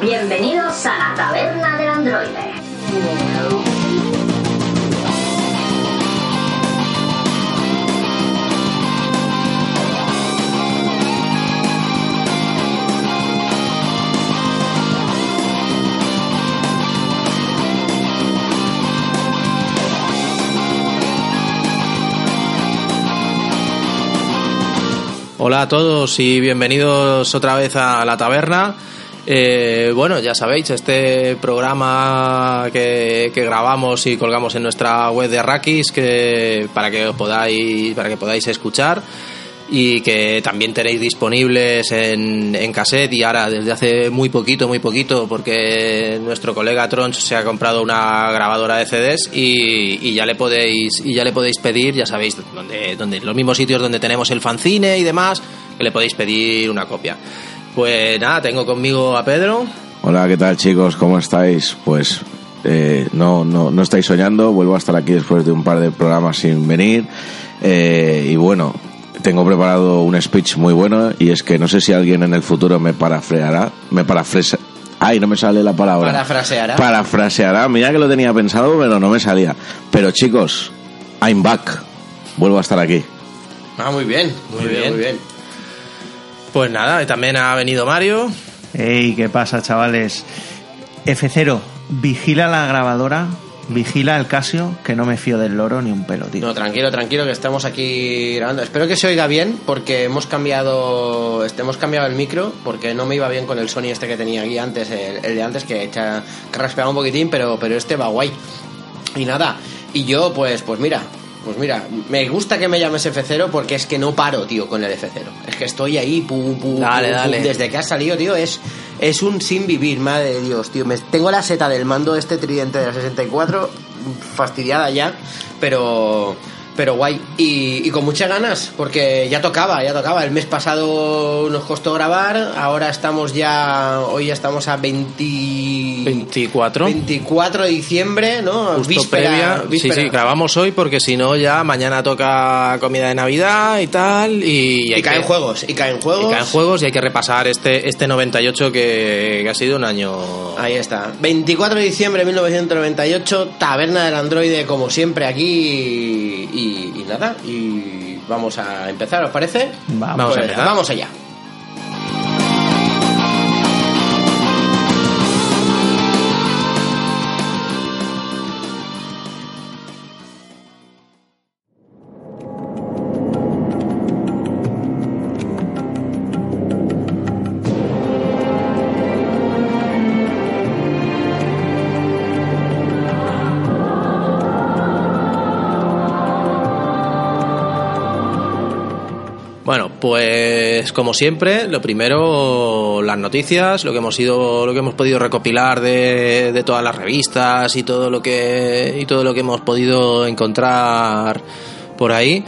Bienvenidos a la taberna del androide. Hola a todos y bienvenidos otra vez a la taberna. Eh, bueno, ya sabéis, este programa que, grabamos y colgamos en nuestra web de Arrakis que, para que podáis, para que podáis escuchar y que también tenéis disponibles en, en cassette y ahora desde hace muy poquito, muy poquito, porque nuestro colega Tronch se ha comprado una grabadora de CDs y, y ya le podéis y ya le podéis pedir, ya sabéis, donde, donde los mismos sitios donde tenemos el fanzine y demás, que le podéis pedir una copia. Pues nada, tengo conmigo a Pedro. Hola, ¿qué tal chicos? ¿Cómo estáis? Pues eh, no, no, no estáis soñando, vuelvo a estar aquí después de un par de programas sin venir. Eh, y bueno, tengo preparado un speech muy bueno y es que no sé si alguien en el futuro me parafraseará, me parafrase, ay, no me sale la palabra. Parafraseará. Parafraseará, mira que lo tenía pensado, pero no me salía. Pero chicos, I'm back. Vuelvo a estar aquí. Ah, muy bien, muy, muy bien, bien, muy bien. Pues nada, y también ha venido Mario. Ey, ¿qué pasa, chavales? F0, vigila la grabadora, vigila el Casio, que no me fío del loro ni un pelo, tío. No, tranquilo, tranquilo, que estamos aquí grabando. Espero que se oiga bien, porque hemos cambiado este, hemos cambiado el micro, porque no me iba bien con el Sony este que tenía aquí antes, el, el de antes, que, echa, que raspeaba un poquitín, pero, pero este va guay. Y nada, y yo, pues, pues mira, pues mira, me gusta que me llames F0 porque es que no paro, tío, con el F0. Es que estoy ahí, pum, pum, dale, pum, dale. Pum. desde que has salido, tío, es, es un sin vivir, madre de Dios, tío. Me, tengo la seta del mando de este tridente de la 64 fastidiada ya, pero pero guay y, y, con muchas ganas porque ya tocaba, ya tocaba. El mes pasado nos costó grabar, ahora estamos ya, hoy ya estamos a 20... 24. 24 de diciembre, ¿no? Justo víspera, previa. víspera. Sí, sí, grabamos hoy porque si no ya mañana toca comida de Navidad y tal y... Y, caen que, juegos, y caen juegos. Y caen juegos y hay que repasar este, este 98 que, que ha sido un año... Ahí está. 24 de diciembre de 1998, Taberna del Androide como siempre aquí y, y, nada, y vamos a empezar, ¿os parece? Vamos, pues, a empezar. Vamos allá. Pues como siempre, lo primero las noticias, lo que hemos ido, lo que hemos podido recopilar de, de, todas las revistas y todo lo que y todo lo que hemos podido encontrar por ahí.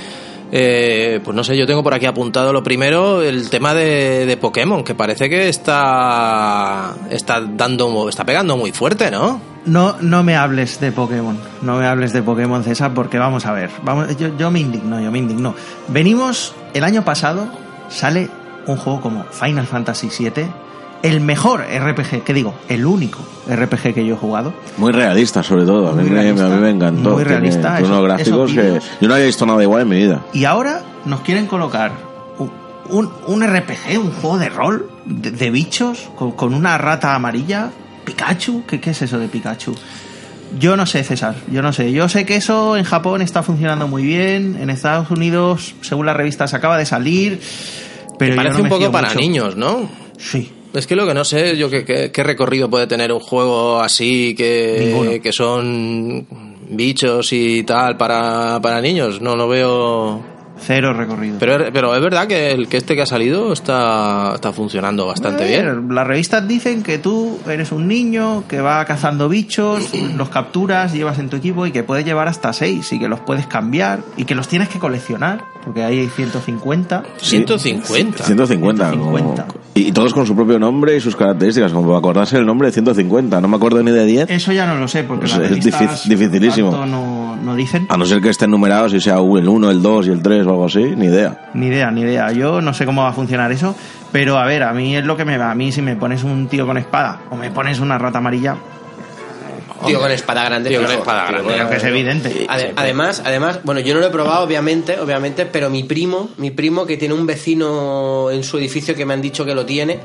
Eh, pues no sé, yo tengo por aquí apuntado lo primero, el tema de, de Pokémon, que parece que está está dando está pegando muy fuerte, ¿no? No, no me hables de Pokémon, no me hables de Pokémon César, porque vamos a ver, vamos, yo, yo me indigno, yo me indigno. Venimos, el año pasado sale un juego como Final Fantasy VII, el mejor RPG, que digo, el único RPG que yo he jugado. Muy realista, sobre todo. A mí, realista, a mí me encantó. Muy realista. Tiene gráficos que yo no había visto nada igual en mi vida. Y ahora nos quieren colocar un, un, un RPG, un juego de rol de, de bichos con, con, una rata amarilla. Pikachu, ¿Qué, ¿qué es eso de Pikachu? Yo no sé, César, yo no sé. Yo sé que eso en Japón está funcionando muy bien, en Estados Unidos, según las revistas, acaba de salir. Pero parece no un poco para mucho. niños, ¿no? Sí. Es que lo que no sé, yo qué recorrido puede tener un juego así que, que son bichos y tal para, para niños. No lo veo. Cero recorrido. Pero, pero es verdad que el que este que ha salido está, está funcionando bastante bien. ver, Las revistas dicen que tú eres un niño que va cazando bichos, los capturas, llevas en tu equipo y que puedes llevar hasta seis y que los puedes cambiar y que los tienes que coleccionar, porque ahí hay 150. 150. 150. 150. como- y, y todos con su propio nombre y sus características. Como para acordarse el nombre de 150. No me acuerdo ni de 10. Eso ya no lo sé, porque Es- las es dificilísimo. no, no dicen. A no ser que estén numerados y sea el 1, el 2 y el 3 o algo así. Ni idea. Ni idea, ni idea. Yo no sé cómo va a funcionar eso, pero a ver, a mí es lo que me va. A mí si me pones un tío con espada o me pones una rata amarilla, Tío con espada grande. Tío con espada grande. creo que es evidente. Ade- además, además, bueno, yo no lo he probado, obviamente, obviamente, pero mi primo, mi primo que tiene un vecino en su edificio que me han dicho que lo tiene,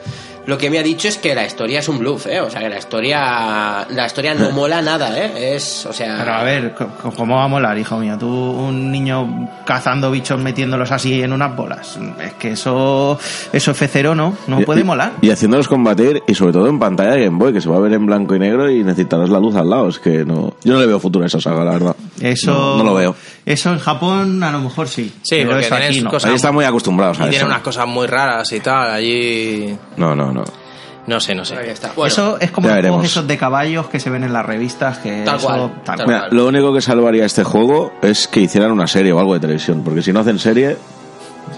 lo que me ha dicho es que la historia es un bluff, ¿eh? O sea, que la historia, la historia no mola nada, ¿eh? Es, o sea. Pero a ver, ¿cómo va a molar, hijo mío? Tú, un niño cazando bichos metiéndolos así en unas bolas. Es que eso, eso F0 no, no Y- puede y- molar. Y haciéndolos combatir y sobre todo en pantalla de Game Boy, que se va a ver en blanco y negro y necesitarás la luz al lado. Es que no. Yo no le veo futuro a esa saga, la verdad. Eso, No, no lo veo. Eso en Japón a lo mejor sí. Sí, pero porque eso aquí tienes no. cosas- Ahí están muy acostumbrados a Y eso. unas cosas muy raras y tal. Allí. No, no, no. No sé, no sé. Ahí está. Bueno, eso es como los juegos esos de caballos que se ven en las revistas. Que Tal eso- cual, tal tal cual. Mira, lo único que salvaría este juego es que hicieran una serie o algo de televisión, porque si no hacen serie,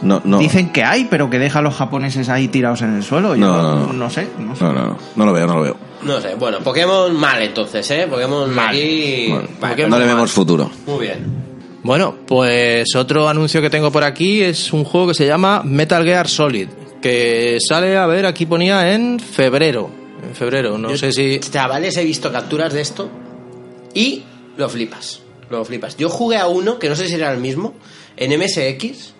no, no. Dicen que hay, pero que deja a los japoneses ahí tirados en el suelo. Yo No, no, no, no. no sé, no sé. No, no, no, no lo veo, no lo veo. no sé. Bueno, Pokémon mal entonces, ¿eh? Pokémon Mal. aquí. Bueno, Vale, no le mal. vemos futuro. Muy bien. Bueno, pues otro anuncio que tengo por aquí es un juego que se llama Metal Gear Solid, que sale, a ver, aquí ponía en febrero. En febrero, no Yo, sé si... Chavales, he visto capturas de esto y lo flipas. Lo flipas. Yo jugué a uno, que no sé si era el mismo, en MSX,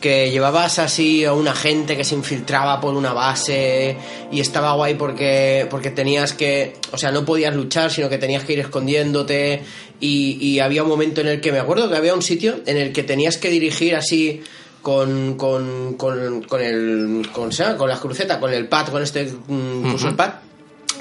que llevabas así a una gente que se infiltraba por una base y estaba guay porque, porque tenías que, o sea, no podías luchar, sino que tenías que ir escondiéndote y, y había un momento en el que me acuerdo que había un sitio en el que tenías que dirigir así con, con, con, con el con, con las crucetas, con el pad, con este mm, cursor pad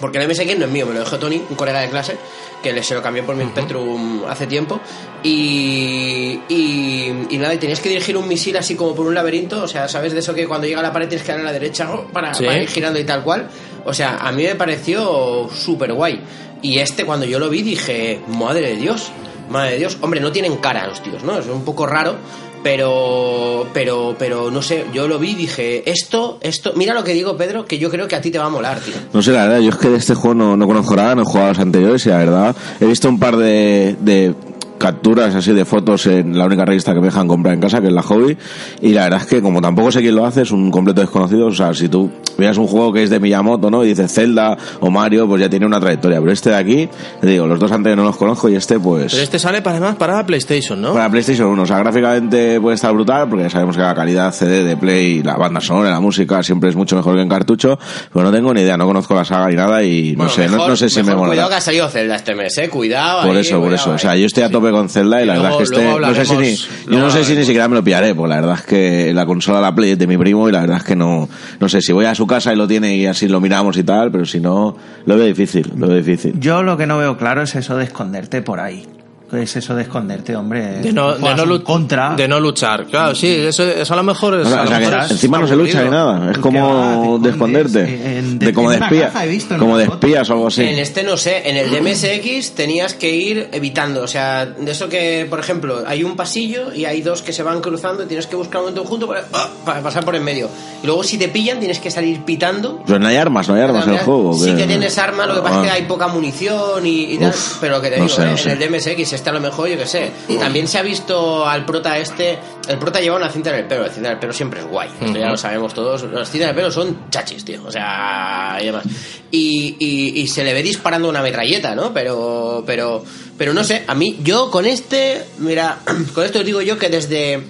porque el MSX no es mío, me lo dejó Tony, un colega de clase, que le se lo cambió por mi Spectrum hace tiempo. Y, y, y nada, y tenías que dirigir un misil así como por un laberinto. O sea, ¿sabes de eso que cuando llega a la pared tienes que dar a la derecha oh, para, Sí. para ir girando y tal cual? O sea, a mí me pareció súper guay. Y este, cuando yo lo vi, dije, madre de Dios, madre de Dios. Hombre, no tienen cara los tíos, ¿no? Es un poco raro. Pero, pero, pero no sé, yo lo vi y dije, esto, esto, mira lo que digo, Pedro, que yo creo que a ti te va a molar, tío. No sé, la verdad, yo es que de este juego no, no conozco nada, no he jugado a los anteriores y la verdad, he visto un par de, de capturas así de fotos en la única revista que me dejan comprar en casa, que es la Hobby, y la verdad es que como tampoco sé quién lo hace, es un completo desconocido, o sea, si tú veas un juego que es de Miyamoto, ¿no? Y dices Zelda o Mario, pues ya tiene una trayectoria, pero este de aquí, te digo, los dos anteriores no los conozco y este pues... Pero este sale para, además para PlayStation, ¿no? Para PlayStation 1, o sea, gráficamente puede estar brutal, porque ya sabemos que la calidad CD de Play, la banda sonora, la música, siempre es mucho mejor que en cartucho, pero no tengo ni idea, no conozco la saga ni nada y no Bueno, sé, no- mejor- no, sé si me mejor mola. Cuidado que ha salido Zelda este mes, eh. Cuidado. Por ahí, eso, por cuidado eso. O ahí. sea, yo estoy a tope con Zelda y la verdad luego- es que este, no sé si ni, yo no sé si ni siquiera me lo pillaré, pues la verdad es que la consola la Play es de mi primo y la verdad es que no, no sé si voy a su casa y lo tiene y así lo miramos y tal, pero si no, lo veo difícil, lo veo difícil. Yo lo que no veo claro es eso de esconderte por ahí. ¿Qué es eso de esconderte, hombre? De no, de, no contra. de no luchar. Claro, sí, eso, eso a lo mejor es. O sea, a o lo sea, mejor es encima no se lucha ni nada, es ¿Qué como de esconderte, en- de como de espía, visto como de espías o algo así. En este no sé, en el de MSX tenías que ir evitando, o sea, de eso que, por ejemplo, hay un pasillo y hay dos que se van cruzando y tienes que buscar un momento junto para, ¡ah! para pasar por en medio. Y luego si te pillan tienes que salir pitando. Pues no hay armas, no hay armas en el juego. Sí que tienes arma, lo que pasa es que hay poca munición y, y tal, pero lo que te no digo, sé, eh, no en sé. el de MSX este a lo mejor, yo que sé. También se ha visto al prota este, el prota lleva una cinta en el pelo, la cinta en el pelo siempre es guay, esto ya lo sabemos todos, las cintas en el pelo son chachis, tío, o sea, y demás. Y, y- y se le ve disparando una metralleta, ¿no? Pero, pero, pero no sé, a mí, yo con este, mira, con esto os digo yo que desde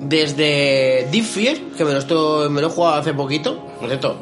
desde Deep Fear, que me lo, estoy, me lo he jugado hace poquito, por cierto,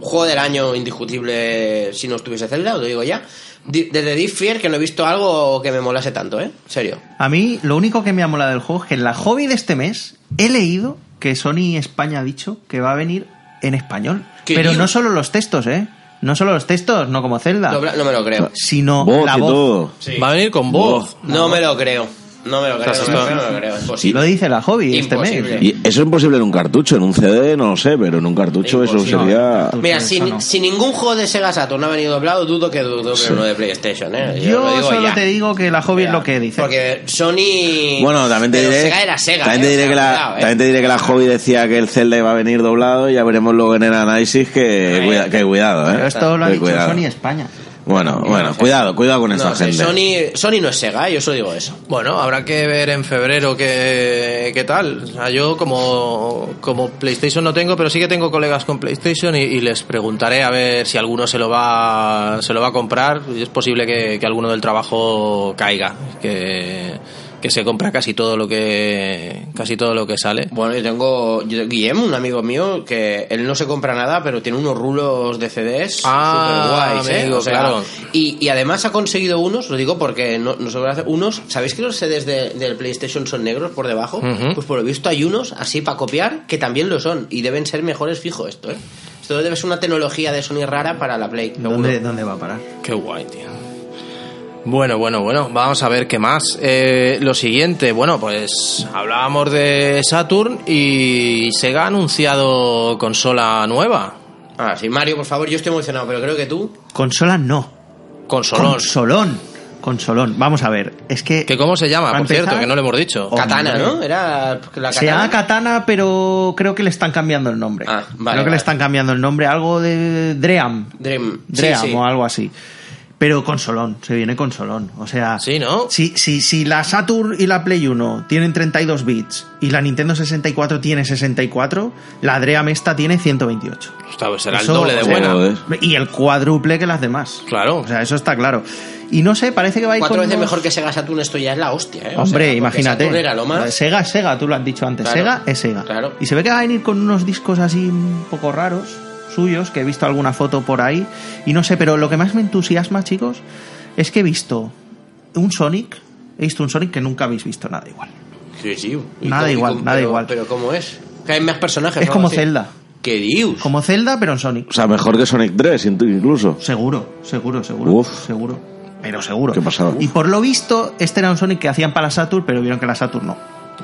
juego del año indiscutible si no estuviese Zelda, os lo digo ya. Desde Deep Fear que no he visto algo que me molase tanto, ¿eh? En serio. A mí lo único que me ha molado del juego es que en la hobby de este mes he leído que Sony España ha dicho que va a venir en español. ¿Qué Pero dios? no solo los textos, ¿eh? No solo los textos, no como Zelda, No me lo creo. sino Voz la voz. todo. Va a venir con voz. No me lo creo. No me lo creo, O sea, no me lo esto- creo, no me lo creo. Es Y posible. lo dice la hobby este Imposible. mes. Y eso es imposible en un cartucho, en un CD no lo sé, pero en un cartucho eso Imposible. sería... No, Mira, si, no. si ningún juego de Sega Saturn ha venido doblado, dudo que dudo que uno de PlayStation, ¿eh? Yo lo digo solo ya. te digo que la hobby Mira, es lo que dice. Porque Sony. Bueno, también te diré, Sega era Sega. también ¿eh? te diré que la, cuidado, ¿eh? también te diré que la hobby decía que el Zelda iba a venir doblado y ya veremos luego en el análisis que, Ay. cuida- que cuidado, ¿eh. Pero esto lo ha Que dicho cuidado. Sony España. Bueno, bueno, cuidado, cuidado con No sé, gente. Sony, Sony no es Sega, ¿eh? yo solo digo eso. Bueno, habrá que ver en febrero qué, qué tal. O sea, yo como, como PlayStation no tengo, pero sí que tengo colegas con PlayStation y, y les preguntaré a ver si alguno se lo va, se lo va a comprar. Y es posible que, que alguno del trabajo caiga, que, que se compra casi todo lo que casi todo lo que sale. Bueno, yo tengo yo- Guillem, un amigo mío, que él no se compra nada, pero tiene unos rulos de CDs Ah, superguays, ¿eh? amigo, O sea, claro. Y, y además ha conseguido unos, lo digo porque no, no se hacer, unos, ¿sabéis que los CDs de- del PlayStation son negros por debajo? Pues por lo visto hay unos así para copiar que también lo son y deben ser mejores fijo esto, ¿eh? Esto debe ser una tecnología de Sony rara para la Play. ¿Dónde, ¿Dónde va a parar? Qué guay, tío. Bueno, bueno, bueno, vamos a ver qué más. Eh, lo siguiente, bueno, pues hablábamos de Saturn y Sega ha anunciado consola nueva. Ah, sí, Mario, por favor, yo estoy emocionado, pero creo que tú... Consola no. Consolón. Consolón. Consolón. Vamos a ver. Es que. ¿Que ¿Cómo se llama, por cierto? Que no le hemos dicho. Oh, Katana, hombre. ¿no? Era la Se llama katana. Pero creo que le están cambiando el nombre. Ah, vale, creo que vale. le están cambiando el nombre. Algo de Dream. Dream. Sí, Dream sí. o algo así. Pero consolón, se viene consolón. O sea, Sí, ¿no? si, si, si la Saturn y la Play 1 tienen 32 bits y la Nintendo 64 tiene 64, la Dream esta tiene 128. Hostia, pues será Eso, el doble de sea, buena. Y el cuádruple que las demás. Claro. O sea, eso está claro. Y no sé, parece que va a ir Cuatro con veces unos- mejor que Sega Saturn, esto ya es la hostia, ¿eh? O Hombre, sea, imagínate. Saturn era lo más. Sega es Sega, tú lo has dicho antes. Claro. Sega es Sega. Claro. Y se ve que va a venir con unos discos así un poco raros, suyos, que he visto alguna foto por ahí. Y no sé, pero lo que más me entusiasma, chicos, es que he visto un Sonic. He visto un Sonic que nunca habéis visto nada igual. Sí, sí. ¿Y Nada cómo- igual, cómo- nada pero- igual. Pero ¿cómo es? Que hay más personajes. Es como así. Zelda. ¿Qué dios? Como Zelda, pero en Sonic. O sea, mejor que Sonic 3 incluso. Seguro, seguro, seguro. Uf. Seguro. Pero seguro. Qué pasada. Y por lo visto, este era un Sonic que hacían para la Saturn, pero vieron que la Saturn no.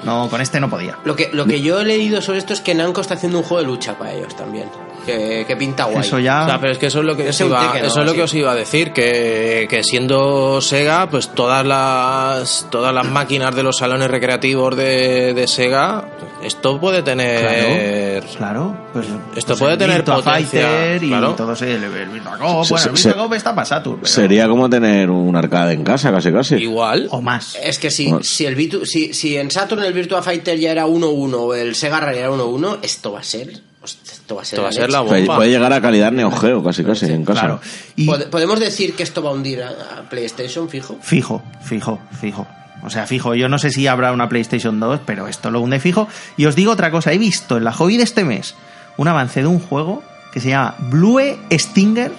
No, con este no podía. Lo que, lo que yo he leído sobre esto es que Namco está haciendo un juego de lucha para ellos también. Que, que pinta guay. Eso ya. O sea, pero es que eso es lo que, os iba, eso es lo Sí. que os iba a decir, que, que siendo Sega, pues todas las todas las máquinas de los salones recreativos de, de Sega, esto puede tener... Claro, claro. Pues, Esto pues puede el tener Virtua potencia, Fighter y claro. todo ese, el, el Virtua. Se- Bueno, el se- está para Saturn. pero- Sería como tener un arcade en casa, casi casi. Igual. O más. Es que si, si, el Virtu- si, si en Saturn el Virtua Fighter ya era 1-1 o el Sega Rally era 1-1, esto va a ser. Hostia, Esto va a ser, Esto va a ser la leche. Puede, bomba. puede llegar a calidad Neo Geo, casi casi, en casa. Claro. Y ¿Podemos decir que esto va a hundir a, a PlayStation, fijo? fijo, fijo, fijo. O sea, fijo. Yo no sé si habrá una PlayStation 2, pero esto lo hunde fijo. Y os digo otra cosa. He visto en la hobby de este mes un avance de un juego que se llama Blue Stinger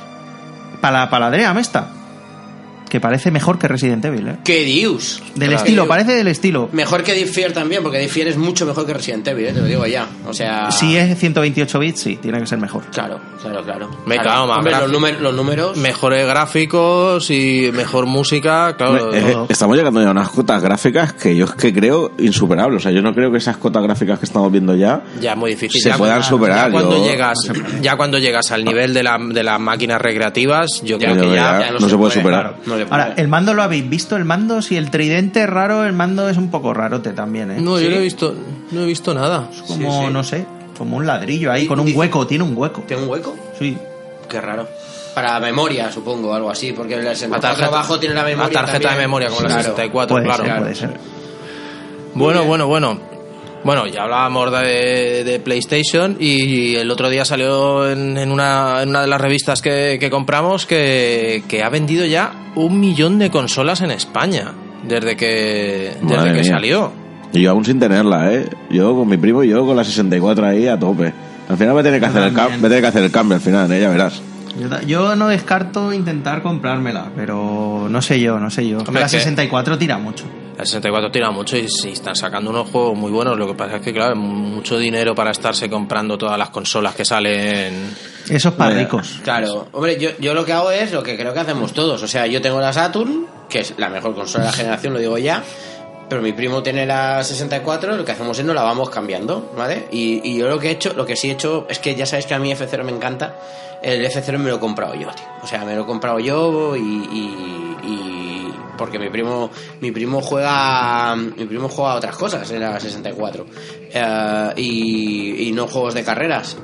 para la paladrea esta. Que parece mejor que Resident Evil, ¿eh? ¡Qué dios! Del Claro. estilo, parece del estilo. Mejor que Diffier también, porque Diffier es mucho mejor que Resident Evil, ¿eh? te lo digo ya. O sea. Si es 128 bits, sí, tiene que ser mejor. Claro, claro, claro. Me Claro. cago, más Hombre, los, números, los números. Mejores gráficos y mejor música, claro. Todo. estamos llegando ya a unas cotas gráficas que yo es que creo insuperables. O sea, yo no creo que esas cotas gráficas que estamos viendo ya Ya muy difícil. se Ya puedan cuando- superar. Ya cuando, Yo- llegas, ya cuando llegas al nivel de, la, de las máquinas recreativas, yo Ya, creo que ya ya... ya no, se puede superar. No Ahora, el mando lo habéis visto, el mando, si el tridente es raro, el mando es un poco rarote también, ¿eh? No, ¿Sí? yo no he visto, no he visto nada. como, sí, sí. no sé, como un ladrillo ahí, con un dice- hueco, tiene un hueco. ¿Tiene un hueco? Sí. Qué raro. Para memoria, supongo, algo así, porque el 64 tarjeta- abajo tiene la memoria. la tarjeta también. de memoria como la Claro. 64, Puede claro. ser, puede ser. Bueno, bueno, bueno. Bueno, ya hablábamos de, de PlayStation y el otro día salió en, en una, en una de las revistas que, que compramos que, que ha vendido ya un millón de consolas en España desde que, desde que mía. salió. Y yo aún sin tenerla, ¿eh? Yo con mi primo y yo con la 64 ahí a tope. Al final voy a tener que, hacer el, a tener que hacer el cambio al final, ¿eh? Ya verás. Yo, yo no descarto intentar comprármela, pero no sé yo, no sé yo. Hombre, la es que- 64 tira mucho. El 64 tira mucho y sí, están sacando unos juegos muy buenos. Lo que pasa es que, claro, mucho dinero para estarse comprando todas las consolas que salen. Eso es para Vaya. ricos. Claro, hombre, yo, yo lo que hago es lo que creo que hacemos todos. O sea, yo tengo la Saturn, que es la mejor consola de la generación, lo digo ya. pero mi primo tiene la 64, lo que hacemos es no la vamos cambiando, ¿vale? Y, y yo lo que he hecho, lo que sí he hecho, es que ya sabéis que a mí F0 me encanta, el F0 me lo he comprado yo, tío. O sea, me lo he comprado yo y, y- y- porque mi primo, mi primo juega, mi primo juega otras cosas en la 64 Eh, y, y no juegos de carreras.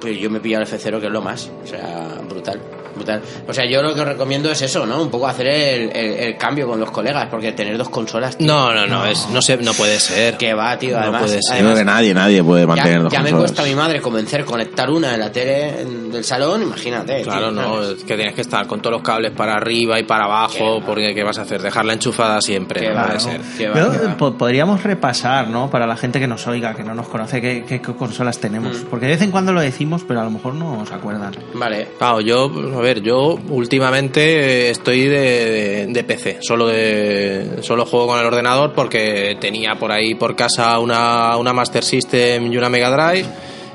Pues yo me he pillado el F0 que es lo más, o sea, brutal. Brutal. O sea, yo lo que recomiendo es eso, ¿no? Un poco hacer el, el- el cambio con los colegas, porque tener dos consolas. tío, No, no, no, es, no, sé, no puede ser. Que va, tío. No Además, puede ser. Yo creo que nadie, nadie puede mantener ya, dos ya me consolas. cuesta a mi madre convencer conectar una en la tele en- del salón, imagínate. Claro, tío, no, es que tienes que estar con todos los cables para arriba y para abajo, porque ¿qué vas a hacer? Dejarla enchufada siempre, Que no va, puede ¿no? ser. Pero, va. podríamos repasar, ¿no? Para la gente que nos oiga, que no nos conoce, qué, qué- qué consolas tenemos. Mm. Porque de vez en cuando lo decimos, pero a lo mejor no se acuerdan. Vale. Claro, yo, a ver, yo últimamente estoy de, de PC, solo de solo juego con el ordenador porque tenía por ahí por casa una, una Master System y una Mega Drive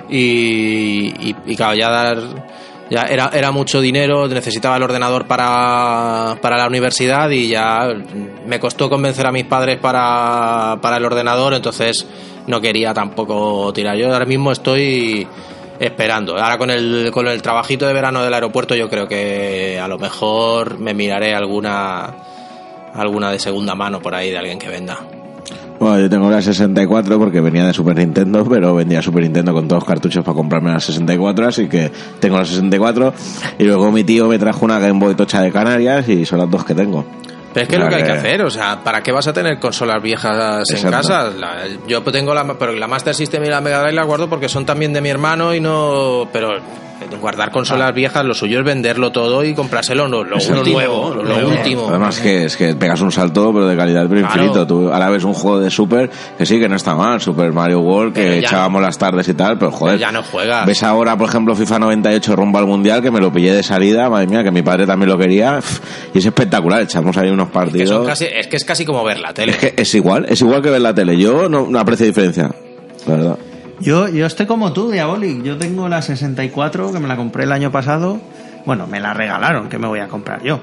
y, claro, ya era, era mucho dinero, necesitaba el ordenador para, para la universidad y ya me costó convencer a mis padres para, para el ordenador, entonces no quería tampoco tirar. Yo ahora mismo estoy esperando. Ahora con el, con el trabajito de verano del aeropuerto yo creo que a lo mejor me miraré alguna alguna de segunda mano por ahí de alguien que venda. Bueno, yo tengo la 64 porque venía de Super Nintendo, pero vendía Super Nintendo con todos los cartuchos para comprarme la 64, así que tengo la 64. Y luego mi tío me trajo una Game Boy Tocha de Canarias y son las dos que tengo. Pero es que es lo que hay que hacer, o sea, ¿para qué vas a tener consolas viejas en Exacto. casa? La- yo tengo la, pero la Master System y la Mega Drive las guardo porque son también de mi hermano y no, pero guardar consolas viejas, lo suyo es venderlo todo y comprárselo lo, lo último, último, lo, lo último. Además que es que pegas un salto, pero de calidad pero Claro. infinito. Tú ahora ves un juego de Super que sí, que no está mal, Super Mario World, que echábamos las tardes y tal, pero joder. Pero ya no juegas. Ves ahora, por ejemplo, FIFA 98 rumbo al Mundial, que me lo pillé de salida, madre mía, que mi padre también lo quería, y es espectacular, echamos ahí unos partidos. casi, es que es casi como ver la tele. Es que es igual, es igual que ver la tele. Yo no, no aprecio diferencia, la verdad. Yo, yo estoy como tú, Diabolic. Yo tengo la 64, que me la compré el año pasado. Bueno, me la regalaron, que me voy a comprar yo.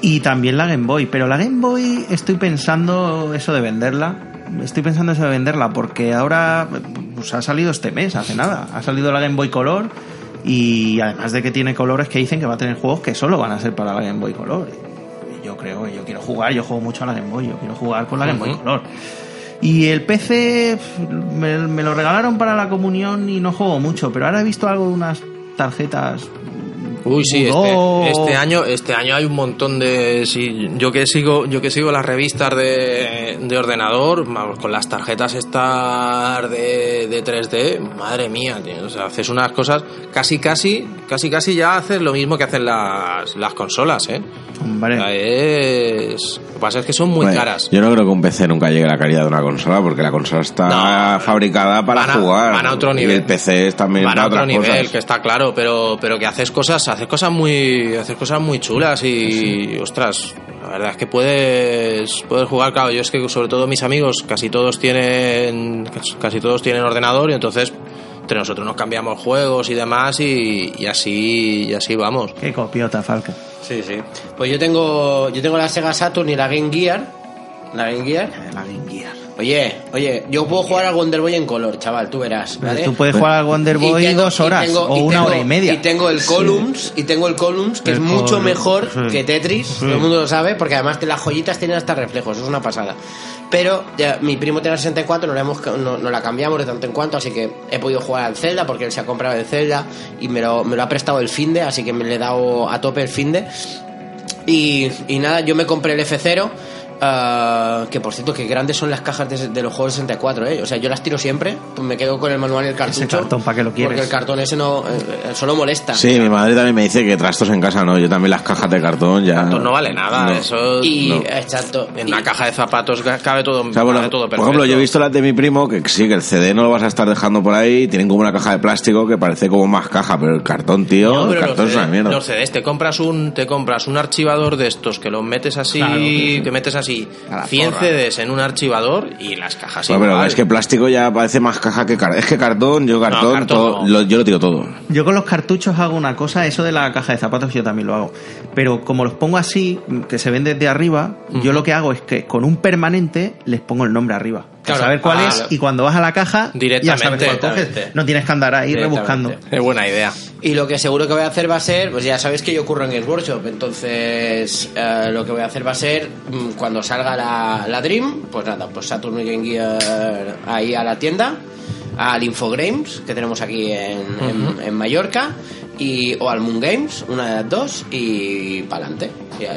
Y también la Game Boy. Pero la Game Boy estoy pensando eso de venderla. Estoy pensando eso de venderla porque ahora pues, ha salido este mes, hace nada. Ha salido la Game Boy Color y además de que tiene colores que dicen que va a tener juegos que solo van a ser para la Game Boy Color. Yo creo, yo quiero jugar, yo juego mucho a la Game Boy, yo quiero jugar con la Game Boy. Color. Y el PC me, me lo regalaron para la comunión y no juego mucho, pero ahora he visto algo de unas tarjetas. Uy, sí, este, este año, este año hay un montón de, sí, yo que sigo, yo que sigo las revistas de, de ordenador, vamos, con las tarjetas estas de, de 3D, madre mía, tío, o sea, haces unas cosas, casi, casi, casi, casi ya haces lo mismo que hacen las, las consolas, eh. Hombre, O sea, es, lo que pasa es que son muy Bueno, caras. Yo no creo que un PC nunca llegue a la calidad de una consola, porque la consola está No, fabricada para van a- jugar. van a otro Y nivel. el PC es también Van a para otro nivel, cosas. que está claro, pero, pero que haces cosas, haces cosas muy, haces cosas muy chulas y, ostras, la verdad es que puedes, puedes jugar, claro, yo es que sobre todo mis amigos, casi todos tienen, casi todos tienen ordenador y entonces entre nosotros nos cambiamos juegos y demás y, y así, y así vamos. qué copiota, Falca. Sí, sí. Pues yo tengo, yo tengo la Sega Saturn y la Game Gear. La Game Gear. La Game Gear. Oye, oye, yo puedo jugar al Wonder Boy en color, chaval, tú verás, ¿vale? Tú puedes jugar al Wonder Boy tengo- dos horas tengo- o una tengo- hora y media. Y tengo el Columns, y tengo el Columns, que El es mucho mejor sí. que Tetris, todo el mundo lo sabe, porque además de las joyitas tienen hasta reflejos, es una pasada. Pero ya, mi primo tiene la 64, no la, hemos, no, no la cambiamos de tanto en cuanto, así que he podido jugar al Zelda, porque él se ha comprado el Zelda y me lo, me lo ha prestado el finde, así que me le he dado a tope el finde. Y, y nada, yo me compré el F0. Ah, que por cierto, que grandes son las cajas de, de los juegos 64, ¿eh? O sea, yo las tiro siempre, pues me quedo con el manual y el cartucho. cartón, ¿para qué lo quieres? Porque el cartón ese no, eh, solo molesta. Sí, mi madre también me dice que trastos en casa no. Yo también las cajas de cartón ya. Esto no vale nada, No. eso Y, No. exacto. en Y- una caja de zapatos cabe todo, O sea, bueno, cabe todo por ejemplo, yo he visto las de mi primo que sí, que el CD no lo vas a estar dejando por ahí. Tienen como una caja de plástico que parece como más caja, pero el cartón, tío, No, el cartón los, es una CD mierda. los CDs, te compras un, te compras un archivador de estos que los metes así, Claro, sí, sí. que metes así la 100 porra. CDs en un archivador y las cajas Bueno, pero es que plástico ya parece más caja que cartón. Es que cartón, yo cartón, cartón todo- no. lo- yo lo tiro todo. Yo con los cartuchos hago una cosa, eso de la caja de zapatos yo también lo hago. Pero como los pongo así, que se ven desde arriba, yo lo que hago es que con un permanente les pongo el nombre arriba. Claro. saber cuál Ah, es y cuando vas a la caja ya Directamente, sabes cuál coges. directamente. No tienes que andar ahí rebuscando. Es buena idea. Y lo que seguro que voy a hacer va a ser, pues ya sabéis que yo ocurro en Games Workshop, entonces eh, lo que voy a hacer va a ser, mm, cuando salga la, la Dream, pues nada, pues Saturn Game Gear ahí a la tienda, al Infogrames, que tenemos aquí en, en- en Mallorca, y, o al Moon Games, una de las dos, y para adelante. Y,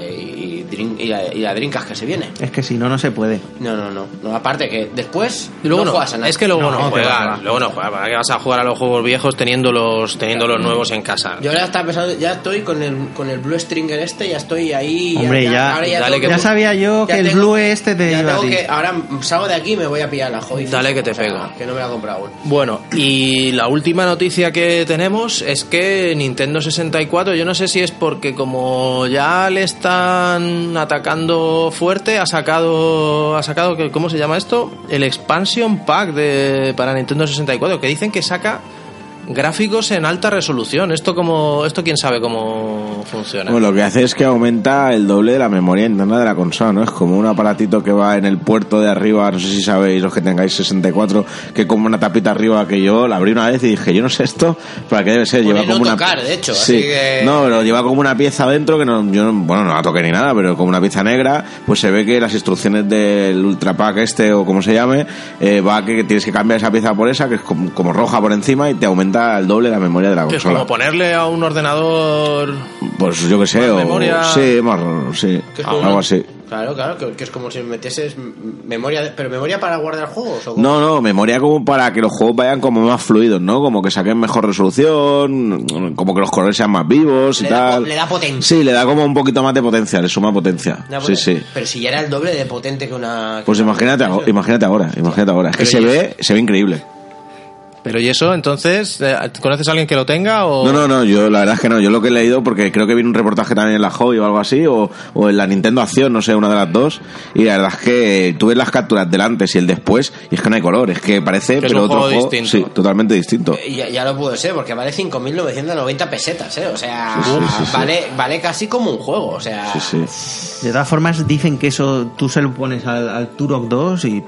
y, Dream- y la, y la Dreamcast que se viene. Es que si no, no se puede. No, no, no, no. Aparte que después Y luego no no, juegas a nada. es que luego no, No, juegas, luego no juegas, ¿para qué vas a jugar a los juegos viejos teniendo los teniendo los nuevos en casa? Yo ahora estaba pensando, ya estoy con el, con el Blue Stringer este, ya estoy ahí. Hombre, ya- ahora dale tengo que- Ya sabía yo ya que el tengo- Blue este te ya iba a tengo que, ahora salgo de aquí y me voy a pillar la Joy. Dale que te O sea, pego. Que no me la he comprado aún. Bueno, y la última noticia que tenemos es que Nintendo 64, yo no sé si es porque como ya le están atacando fuerte, ha sacado, ha sacado, ¿cómo se llama esto? El Expansion Pack de, para Nintendo 64, que dicen que saca gráficos en alta resolución. Esto como, esto quién sabe cómo funciona. Bueno, lo que hace es que aumenta el doble de la memoria interna de la consola, ¿no? Es como un aparatito que va en el puerto de arriba, no sé si sabéis los que tengáis 64, que como una tapita arriba que yo la abrí una vez y dije, yo no sé esto, para qué debe ser, lleva no como una tocar, de hecho, Sí. así que- No, pero lleva como una pieza dentro que no yo no- bueno, no la toqué ni nada, pero como una pieza negra, pues se ve que las instrucciones del Ultra Pack este o como se llame, eh, va que tienes que cambiar esa pieza por esa que es como, como roja por encima y te aumenta el doble la memoria de la que es como ponerle a un ordenador Pues yo que sé, Más o memoria- sí, más, sí, Que es como algo una- así. Claro, claro, que, que es como si metieses memoria, de- pero memoria para guardar juegos. ¿o cómo? No, no, memoria como para que los juegos vayan como más fluidos, ¿no? Como que saquen mejor resolución, como que los colores sean más vivos y Le da tal. le da potencia. Sí, le da como un poquito más de potencia, le suma potencia. Sí, sí. Pero si ya era el doble de potente que una. que Pues una- imagínate, ago- imagínate ahora, imagínate ahora. Es que Pero se ve, se ve increíble. Pero y eso, entonces, eh, ¿conoces a alguien que lo tenga o No, no, no, yo la verdad es que no. Yo lo que he leído, porque creo que vi un reportaje también en la Hobby o algo así, o, o en la Nintendo Acción, no sé, una de las dos. Y la verdad es que tú ves las capturas del antes y el después, y es que no hay color, es que parece, Que es pero un otro juego juego, distinto. sí, totalmente distinto. Eh, Ya, ya lo puede ser, porque vale 5.990 pesetas, ¿eh? O sea, Sí, sí, sí, sí. vale, vale casi como un juego, o sea... Sí, sí. De todas formas, dicen que eso tú se lo pones al, al Turok 2 y.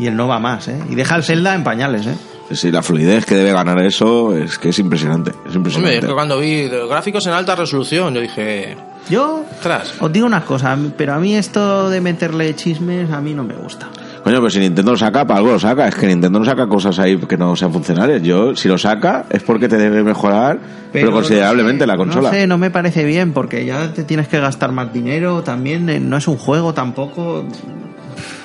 Y él no va más, ¿eh? Y deja el Zelda en pañales, ¿eh? Sí, la fluidez que debe ganar eso es que es impresionante. Es Hombre, impresionante. es que cuando vi los gráficos en alta resolución, yo dije, Yo ostras, os digo una cosa, a mí- pero a mí esto de meterle chismes a mí no me gusta. Coño, pero si Nintendo lo saca, para algo lo saca. Es que Nintendo no saca cosas ahí que no sean funcionales. Yo, si lo saca, es porque te debe mejorar, pero, considerablemente no sé, la consola. No sé, no me parece bien porque ya te tienes que gastar más dinero también. eh, No es un juego tampoco.